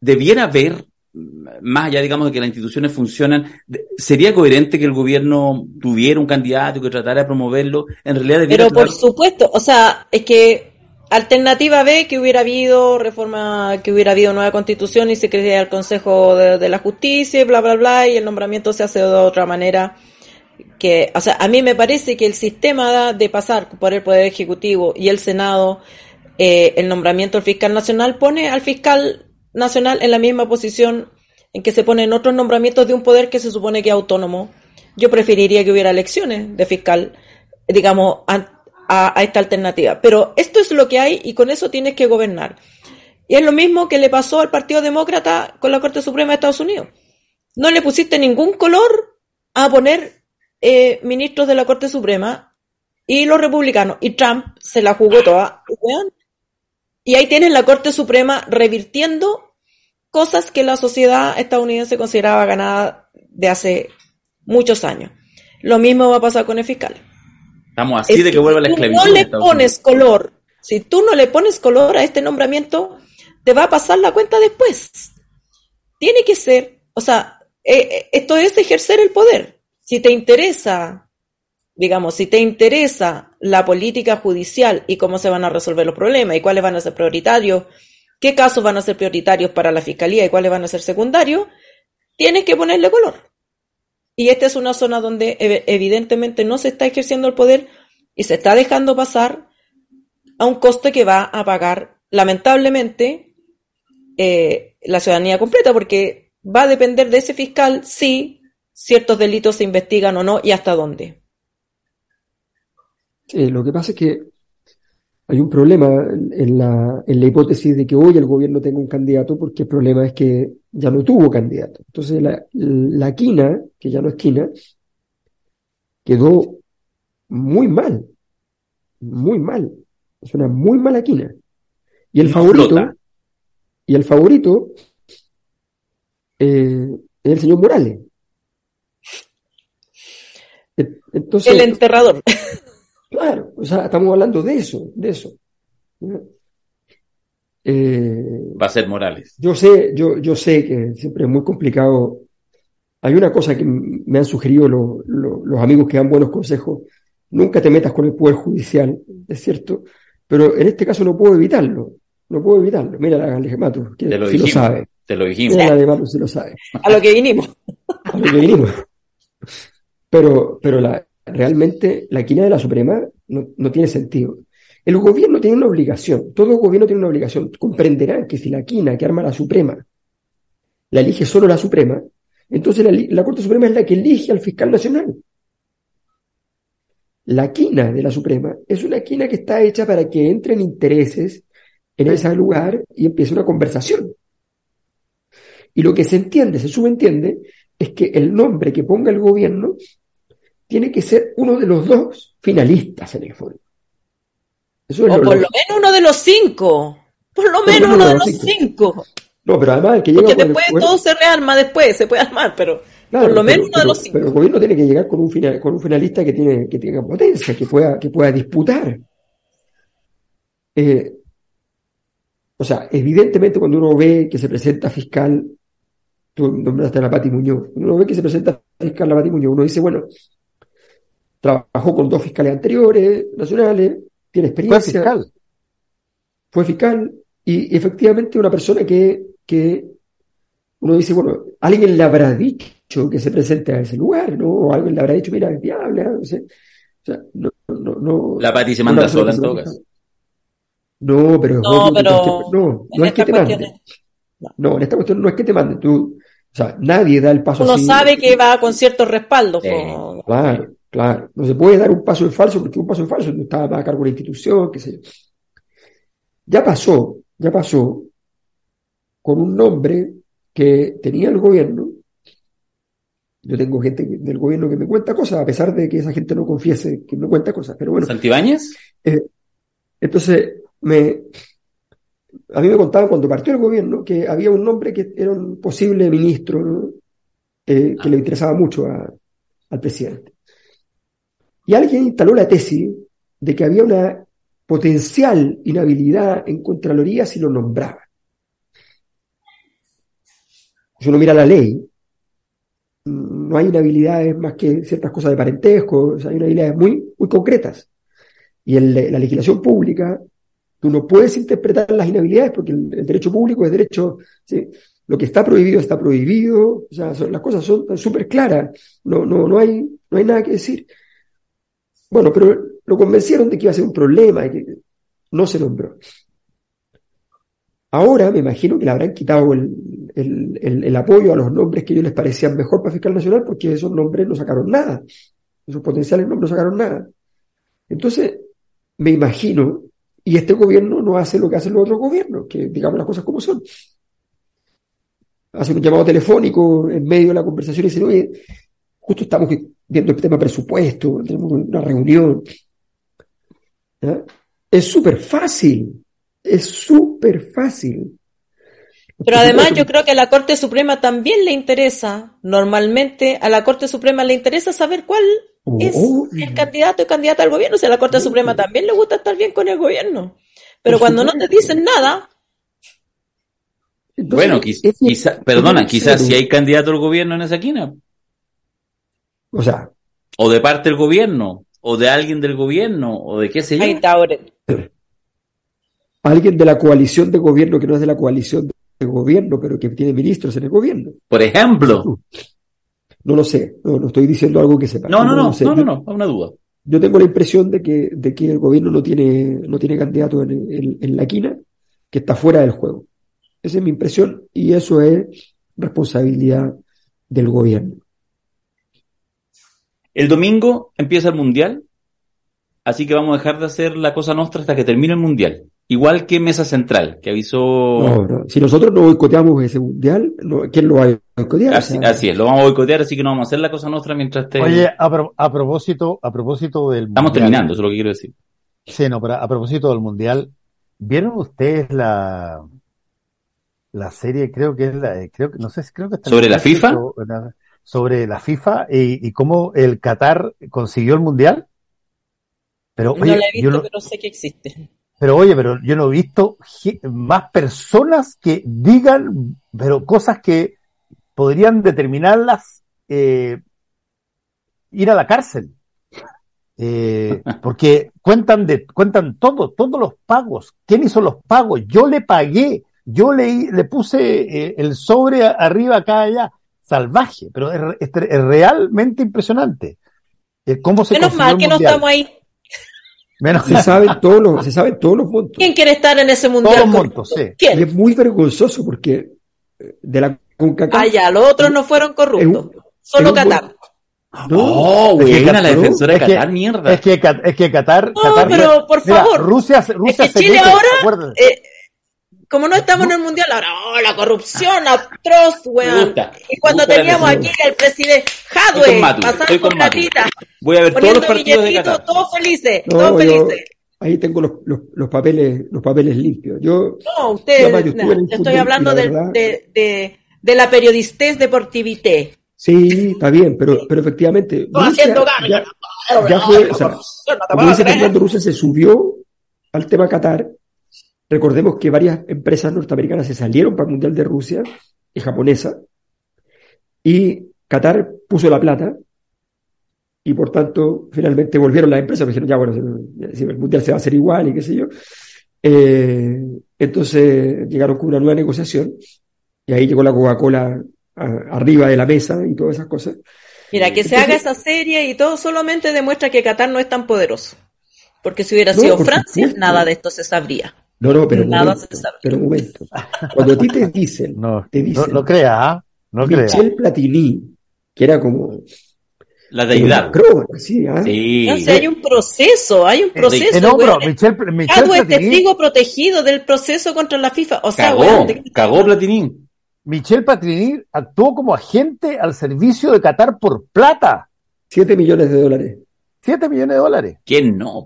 debiera haber, más allá, digamos, de que las instituciones funcionan, ¿sería coherente que el gobierno tuviera un candidato que tratara de promoverlo? En realidad debiera Pero por supuesto, o sea, es que alternativa B que hubiera habido reforma, que hubiera habido nueva constitución y se crea el Consejo de, de la Justicia, bla, bla, bla, y el nombramiento se hace de otra manera que, o sea, a mí me parece que el sistema de pasar por el Poder Ejecutivo y el Senado, eh, el nombramiento del fiscal nacional, pone al fiscal nacional en la misma posición en que se ponen otros nombramientos de un poder que se supone que es autónomo. Yo preferiría que hubiera elecciones de fiscal, digamos, a, esta alternativa. Pero esto es lo que hay y con eso tienes que gobernar. Y es lo mismo que le pasó al Partido Demócrata con la Corte Suprema de Estados Unidos. No le pusiste ningún color a poner eh, ministros de la Corte Suprema y los republicanos. Y Trump se la jugó toda. Y ahí tienen la Corte Suprema revirtiendo cosas que la sociedad estadounidense consideraba ganada de hace muchos años. Lo mismo va a pasar con el fiscal. Estamos así de que vuelva la esclavitud. Si no le pones color, si tú no le pones color a este nombramiento, te va a pasar la cuenta después. Tiene que ser, o sea, eh, eh, esto es ejercer el poder si te interesa, digamos, si te interesa la política judicial y cómo se van a resolver los problemas y cuáles van a ser prioritarios, qué casos van a ser prioritarios para la fiscalía y cuáles van a ser secundarios, tienes que ponerle color. Y esta es una zona donde evidentemente no se está ejerciendo el poder y se está dejando pasar a un coste que va a pagar lamentablemente eh, la ciudadanía completa, porque va a depender de ese fiscal si ciertos delitos se investigan o no y hasta dónde. lo que pasa es que hay un problema en la, en la hipótesis de que hoy el gobierno tenga un candidato, porque el problema es que ya no tuvo candidato. Entonces la, la quina, que ya no es quina, quedó muy mal, muy mal. Es una muy mala quina. Y el favorito, y el favorito eh, es el señor Morales. el enterrador. <laughs> Claro, o sea, estamos hablando de eso, de eso. Eh, Va a ser Morales. Yo sé, yo, yo sé que siempre es muy complicado. Hay una cosa que me han sugerido los amigos que dan buenos consejos. Nunca te metas con el Poder Judicial, es cierto, pero en este caso no puedo evitarlo. No puedo evitarlo. Mira la Mato, que te lo, dijimos, lo sabe. Te lo dijimos. Mira la de se lo sabe. A lo que vinimos. A lo que vinimos. Pero, pero la, realmente la quina de la Suprema no, no, tiene sentido. El gobierno tiene una obligación, todo gobierno tiene una obligación. Comprenderán que si la quina que arma la Suprema la elige solo la Suprema, entonces la, la Corte Suprema es la que elige al fiscal nacional. La quina de la Suprema es una quina que está hecha para que entren intereses en ese lugar y empiece una conversación. Y lo que se entiende, se subentiende, es que el nombre que ponga el gobierno tiene que ser uno de los dos finalistas en el fondo. o por lo menos uno de los cinco. Por lo menos uno de los cinco. No, pero además el que llega Porque después todo se rearma después, se puede armar, pero por lo menos uno de los cinco. Pero el gobierno tiene que llegar con un, final, con un finalista que, tiene, que tenga potencia, que pueda, que pueda disputar. Eh, o sea, evidentemente cuando uno ve que se presenta fiscal, tú nombraste a la Pati Muñoz, uno ve que se presenta fiscal la Pati Muñoz, uno dice, bueno, trabajó con dos fiscales anteriores, nacionales, tiene experiencia. Fue fiscal. Fue fiscal y efectivamente una persona que, que uno dice, bueno, alguien le habrá dicho que se presente a ese lugar, ¿no? O alguien le habrá dicho, mira, es viable, no sé. O sea, no, no, no, La Pati se manda sola en todo caso. No, pero no, pero no, no es que te mande. No. en esta cuestión no es que te mande. Tú, o sea, nadie da el paso Uno sabe que va con cierto respaldo. Claro. Claro, no se puede dar un paso en falso porque un paso en falso no estaba a cargo de la institución, qué sé yo. Ya pasó, ya pasó con un nombre que tenía el gobierno. Yo tengo gente del gobierno que me cuenta cosas, a pesar de que esa gente no confiese que me cuenta cosas, pero bueno. ¿Santibáñez? Eh, entonces, me, a mí me contaban cuando partió el gobierno que había un nombre que era un posible ministro, eh, que le interesaba mucho al presidente. Y alguien instaló la tesis de que había una potencial inhabilidad en Contraloría si lo nombraba. Si uno mira la ley, no hay inhabilidades más que ciertas cosas de parentesco, hay inhabilidades muy, muy concretas. Y en la legislación pública, tú no puedes interpretar las inhabilidades porque el, derecho público es derecho, lo que está prohibido está prohibido, o sea, las cosas son súper claras, no, no, no, hay, no hay nada que decir. Bueno, pero lo convencieron de que iba a ser un problema y que no se nombró. Ahora me imagino que le habrán quitado el, el, apoyo a los nombres que ellos les parecían mejor para fiscal nacional porque esos nombres no sacaron nada. Esos potenciales nombres no sacaron nada. Entonces, me imagino, y este gobierno no hace lo que hacen los otros gobiernos, que digamos las cosas como son. Hace un llamado telefónico en medio de la conversación y dice, oye, justo estamos viendo el tema presupuesto, tenemos una reunión. Es súper fácil, es súper fácil. Pero además yo creo que a la Corte Suprema también le interesa, normalmente a la Corte Suprema le interesa saber cuál oh, es oh. el candidato y candidata al gobierno. Si a la Corte Suprema también le gusta estar bien con el gobierno. Pero cuando no te dicen nada... bueno, quizá, perdona, quizás si hay candidato al gobierno en esa esquina. O sea... O de parte del gobierno, o de alguien del gobierno, o de qué sé yo. Alguien de la coalición de gobierno que no es de la coalición de gobierno, pero que tiene ministros en el gobierno. Por ejemplo. No lo sé, no, estoy diciendo algo que sepa. No, no, no, no, no, no, no, una duda. Yo tengo la impresión de que, de que el gobierno no tiene, no tiene candidato en, en la quina, que está fuera del juego. Esa es mi impresión y eso es responsabilidad del gobierno. El domingo empieza el Mundial, así que vamos a dejar de hacer la cosa nuestra hasta que termine el Mundial. Igual que Mesa Central, que avisó... No, Si nosotros no boicoteamos ese Mundial, ¿quién lo va a boicotear? Así, así, es, lo vamos a boicotear, así que no vamos a hacer la cosa nuestra mientras esté... Oye, a, propósito, a propósito del Estamos terminando, eso es lo que quiero decir. Sí, no, pero a propósito del Mundial, ¿vieron ustedes la la serie creo que es la creo que no sé creo que está sobre la FIFA sobre la FIFA y, cómo el Qatar consiguió el Mundial. Pero, no oye, la he visto, pero sé que existe. Pero oye, pero yo no he visto más personas que digan, pero cosas que podrían determinarlas eh, ir a la cárcel. Eh, porque cuentan de, cuentan todo, todos los pagos. ¿Quién hizo los pagos? Yo le pagué, yo le, le puse eh, el sobre arriba acá allá salvaje, pero es, realmente impresionante. Eh, ¿Cómo se Menos mal que no estamos ahí. Menos se saben todos los, se saben todos los montos. ¿Quién quiere estar en ese mundial? Todos los montos, sí. Y es muy vergonzoso porque eh, de la CONCACAF. Ah, ya, los otros no fueron corruptos. Solo Qatar. No, güey, la defensora de Qatar, mierda. Es que, es que Qatar. No, pero por favor. Rusia, Rusia es que Chile ahora como no estamos en el mundial, ahora, oh, la corrupción atroz, weón. y cuando teníamos aquí al presidente Hadwe, pasando con platita, Voy a ver todos los partidos de Qatar. Todos felices, todos felices. Ahí tengo los, los, los, papeles, los papeles limpios. Yo, no, usted, yo, estoy hablando de, de, de, de, la periodistez deportivité. Sí, está bien, pero, pero efectivamente. haciendo ya, ya, fue, o sea, como dice Rusia se subió al tema Qatar, Recordemos que varias empresas norteamericanas se salieron para el Mundial de Rusia y japonesa, y Qatar puso la plata, y por tanto finalmente volvieron las empresas, dijeron, ya bueno, el Mundial se va a hacer igual y qué sé yo. Eh, entonces llegaron con una nueva negociación, y ahí llegó la Coca-Cola arriba de la mesa y todas esas cosas. Mira, que se haga esa serie y todo solamente demuestra que Qatar no es tan poderoso. Porque si hubiera sido Francia, nada de esto se sabría. No, no, pero, un momento, pero un momento. Cuando a ti te dicen, <laughs> no, te dicen, no, crea, ¿ah? no Michel Platini, que era como la deidad. sí, ¿ah? sí. No, hay un proceso, hay un proceso. No, pero Michel, Michel Platini, testigo protegido del proceso contra la FIFA. O sea, cagó, cagó Platini. Michel Platini actuó como agente al servicio de Qatar por plata. Siete millones de dólares. Siete millones de dólares. ¿Quién no?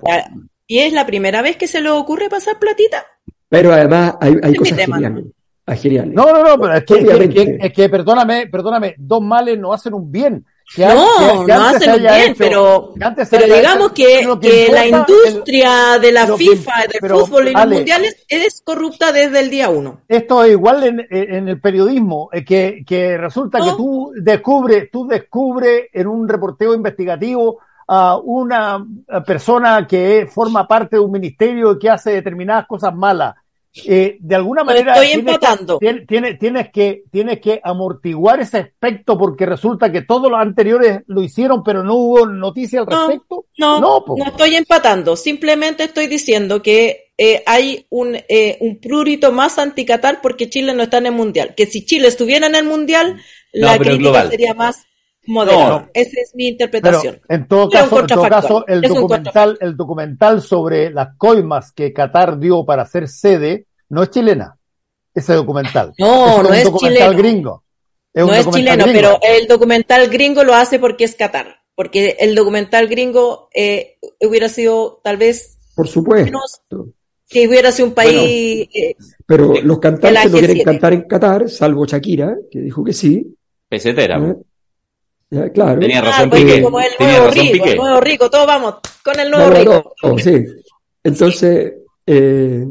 ¿Y es la primera vez que se le ocurre pasar platita? Pero además hay, hay cosas geniales, No, no, no, pero es que, es que, perdóname, perdóname, dos males no hacen un bien. no, no hacen bien, pero, pero digamos que, que, la industria de la FIFA, del fútbol y los mundiales es corrupta desde el día uno. Esto es igual en, en el periodismo, que, que resulta que tú descubres, tú descubres en un reporteo investigativo a una persona que forma parte de un ministerio que hace determinadas cosas malas eh, de alguna manera estoy empatando. Tienes, tienes, que, tienes que amortiguar ese aspecto porque resulta que todos los anteriores lo hicieron, pero no hubo noticia al respecto. No, no, no, estoy empatando. Simplemente estoy diciendo que eh, hay un, eh, un prurito más anticatar porque Chile no está en el mundial. Que si Chile estuviera en el mundial, la crítica sería más moderna. Esa es mi interpretación. en todo caso, en todo caso el, documental, el documental sobre las coimas que Qatar dio para hacer sede no es chilena, ese documental. No, no es documental gringo. no es chileno, pero el documental gringo lo hace porque es Qatar. Porque el documental gringo eh, hubiera sido tal vez. Por supuesto. que hubiera sido un país. Eh, pero los cantantes no quieren cantar en Qatar, salvo Shakira, que dijo que sí. Pesetera. Claro. Tenía razón ah, Piqué. Como el nuevo rico, el nuevo rico, todos vamos con el nuevo rico. sí. Entonces, eh,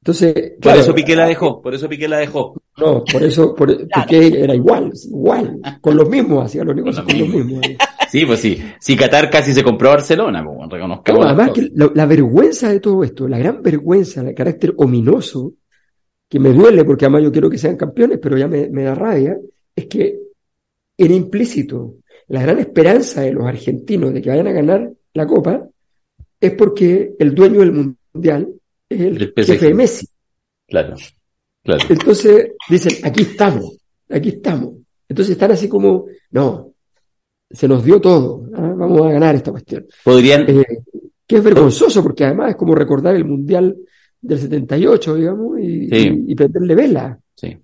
entonces, por eso Piqué la dejó, por eso Piqué la dejó. No, por eso por, Piqué era igual, igual, con los mismos, hacía los negocios con los mismos. Sí, pues sí. Si Qatar casi se compró a Barcelona, pues, reconozcamos. además que la, vergüenza de todo esto, la gran vergüenza, el carácter ominoso, que me duele porque además yo quiero que sean campeones, pero ya me, me da rabia, es que era implícito. La gran esperanza de los argentinos de que vayan a ganar la Copa es porque el dueño del Mundial es el, jefe de Messi. Claro, claro. Entonces dicen, aquí estamos, aquí estamos. Entonces están así como, no, se nos dio todo, ¿ah? vamos a ganar esta cuestión. Podrían... Eh, que es vergonzoso, porque además es como recordar el Mundial del 78, digamos, y, y, prenderle vela. Sí.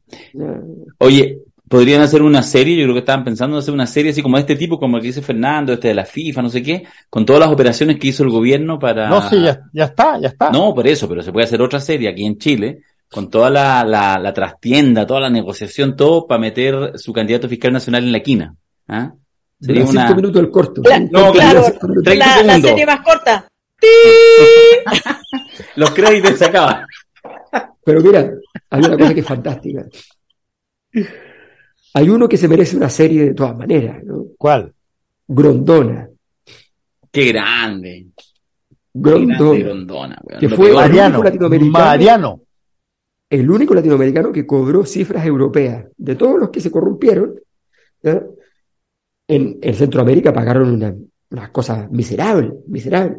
Oye, podrían hacer una serie, yo creo que estaban pensando en hacer una serie así como de este tipo, como el que dice Fernando, este de la FIFA, no sé qué, con todas las operaciones que hizo el gobierno para... No, sí, ya, ya está, ya está. No, por eso, pero se puede hacer otra serie aquí en Chile, con toda la, la, la trastienda, toda la negociación, todo para meter su candidato fiscal nacional en la quina. ¿Ah? Sería una... cinco minutos el corto. no, claro, la, la, serie más corta. <laughs> Los créditos se acaban. Pero mira, hay una cosa que es fantástica. Hay uno que se merece una serie de todas maneras, ¿no? ¿Cuál? Grondona. Qué grande. Grondona. que fue el único latinoamericano. Mariano. El único latinoamericano que cobró cifras europeas. De todos los que se corrompieron, en, en Centroamérica pagaron una, unas cosas miserables, miserables.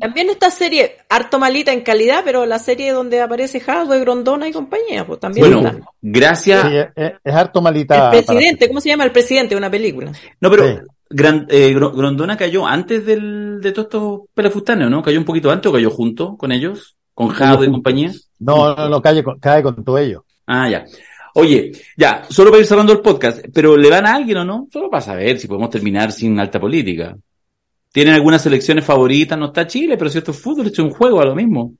También esta serie, harto malita en calidad, pero la serie donde aparece de Grondona y compañía, pues también bueno, gracias. es, harto malita. El presidente, ¿cómo se llama el presidente de una película? No, pero eh, Grondona cayó antes del, de todos estos pelafustanes, ¿no? ¿Cayó un poquito antes o cayó junto con ellos? ¿Con Jado y compañía? No, no, no, cae con, cae con todo ello. Ah, ya. Oye, ya, solo para ir cerrando el podcast, pero ¿le van a alguien o no? Solo para saber si podemos terminar sin alta política. ¿Tienen algunas selecciones favoritas? No está Chile, pero si esto es fútbol, es un juego, a lo mismo.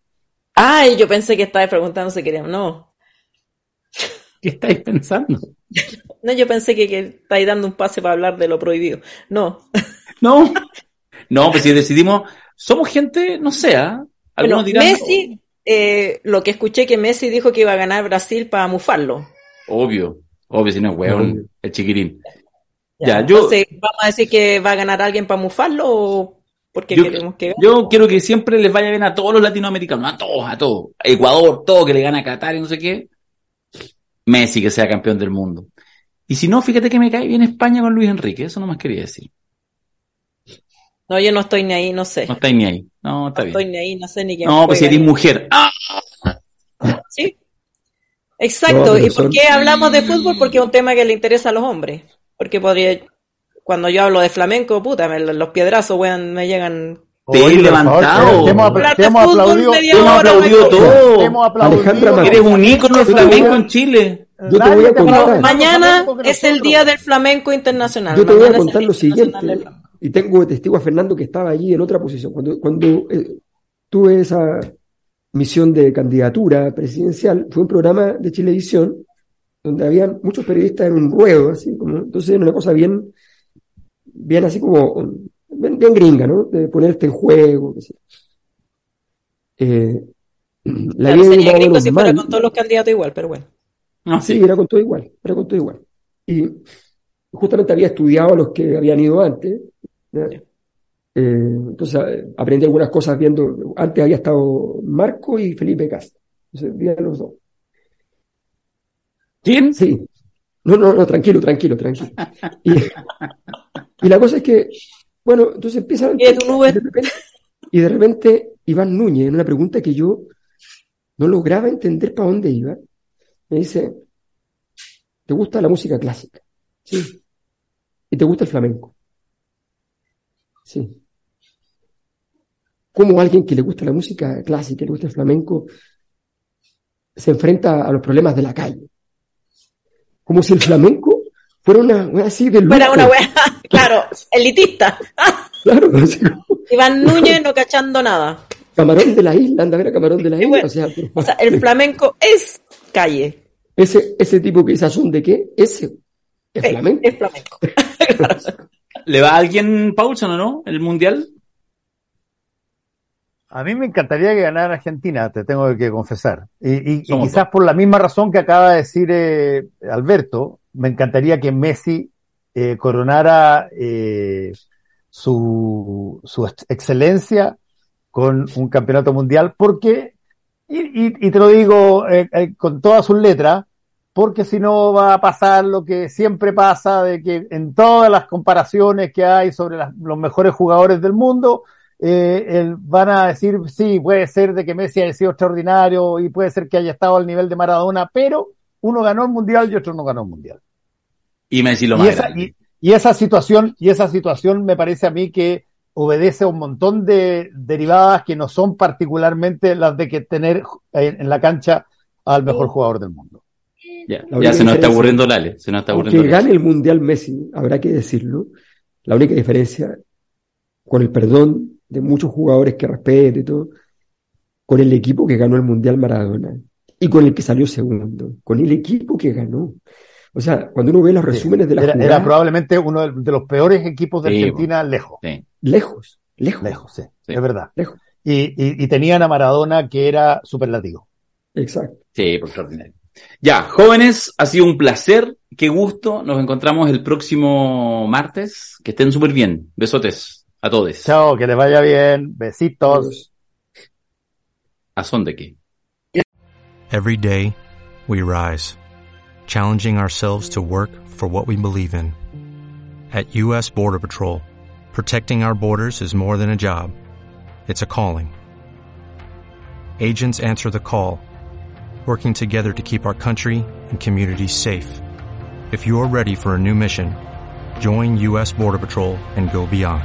Ay, yo pensé que estabais preguntando si queríamos. No. <laughs> ¿Qué estáis pensando? <laughs> No, yo pensé que, que estáis dando un pase para hablar de lo prohibido. No. <laughs> No. No, pues si decidimos, somos gente, no sé, ¿ah? Algunos dirán, Messi, eh, lo que escuché que Messi dijo que iba a ganar Brasil para mufarlo. Obvio, obvio, si no es hueón, el chiquirín. Ya, yo, Entonces, ¿vamos a decir que va a ganar alguien para mufarlo o porque queremos que Yo quiero que siempre les vaya bien a todos los latinoamericanos, a todos, a todos. Ecuador, todo, que le gana a Qatar y no sé qué. Messi que sea campeón del mundo. Y si no, fíjate que me cae bien España con Luis Enrique, eso no más quería decir. No, yo no estoy ni ahí, no sé. No estáis ni ahí. No, está bien. No estoy ni ahí, no sé ni qué. No, pues si eres mujer. ¡Ah! Sí. Exacto. ¿Y por qué hablamos de fútbol? Porque es un tema que le interesa a los hombres porque podría, cuando yo hablo de flamenco, puta, los piedrazos, weón, me llegan te he levantado. Te hemos, aplaudido. Te hemos aplaudido todo. Eres un ícono de flamenco en Chile. Yo te voy a contar. mañana es el día del flamenco internacional. Yo te voy a contar lo siguiente. Y tengo testigo a Fernando que estaba allí en otra posición. Cuando, cuando eh, tuve esa misión de candidatura presidencial, fue un programa de Chilevisión donde había muchos periodistas en un ruedo, así como, entonces era una cosa bien, bien así como, bien, gringa, ¿no? De ponerte en juego. Eh, <clears throat> la claro, sería gringo si fuera con todos los candidatos igual, pero bueno. Ah, sí, era con todo igual, era con todo igual. Y justamente había estudiado a los que habían ido antes. Eh, entonces aprendí algunas cosas viendo, antes había estado Marco y Felipe Castro. Entonces, vi los dos. ¿Quién? Sí. No, no, no, tranquilo, tranquilo, tranquilo. Y, la cosa es que, bueno, entonces empieza... ¿Y de, y de repente Iván Núñez, en una pregunta que yo no lograba entender para dónde iba, me dice, ¿te gusta la música clásica? Sí. ¿Y te gusta el flamenco? Sí. ¿Cómo alguien que le gusta la música clásica, le gusta el flamenco, se enfrenta a los problemas de la calle? Como si el flamenco fuera una wea así de Fuera una wea, <laughs> claro, elitista. <laughs> claro, <laughs> Iván Núñez no cachando nada. Camarón de la isla, anda a ver a Camarón de la isla. o, sea, el flamenco es calle. Ese, ese tipo que dice, ¿son de qué? Ese. ¿Es flamenco? Es flamenco. ¿Le va a alguien, Paulson, o no? ¿El mundial? A mí me encantaría que ganara Argentina, te tengo que confesar. Y, quizás por la misma razón que acaba de decir eh, Alberto, me encantaría que Messi eh, coronara eh, su, su excelencia con un campeonato mundial, porque, y, y, te lo digo eh, eh, con todas sus letras, porque si no va a pasar lo que siempre pasa, de que en todas las comparaciones que hay sobre los mejores jugadores del mundo, eh, van a decir, sí, puede ser de que Messi haya sido extraordinario y puede ser que haya estado al nivel de Maradona, pero uno ganó el mundial y otro no ganó el mundial. Y Messi lo más y y esa situación, y esa situación me parece a mí que obedece a un montón de derivadas que no son particularmente las de que tener en la cancha al mejor jugador del mundo. Ya, se nos está aburriendo Lale, se nos está aburriendo. Que gane el Mundial Messi, habrá que decirlo. La única diferencia, con el perdón de muchos jugadores que respeto y todo, con el equipo que ganó el Mundial Maradona y con el que salió segundo, con el equipo que ganó. O sea, cuando uno ve los resúmenes de la era, era probablemente uno de los peores equipos de Argentina lejos. Lejos, lejos. Lejos, sí, es verdad. Lejos. Y, y, tenían a Maradona que era superlativo. Exacto. Sí, por extraordinario. Ya, jóvenes, ha sido un placer, qué gusto. Nos encontramos el próximo martes. Que estén súper bien. Besotes a todos. Chao, que les vaya bien. Besitos. ¿A son de qué? Every day we rise. challenging ourselves to work for what we believe in. At U.S. Border Patrol, protecting our borders is more than a job, it's a calling. Agents answer the call, working together to keep our country and communities safe. If you're ready for a new mission, join U.S. Border Patrol and go beyond.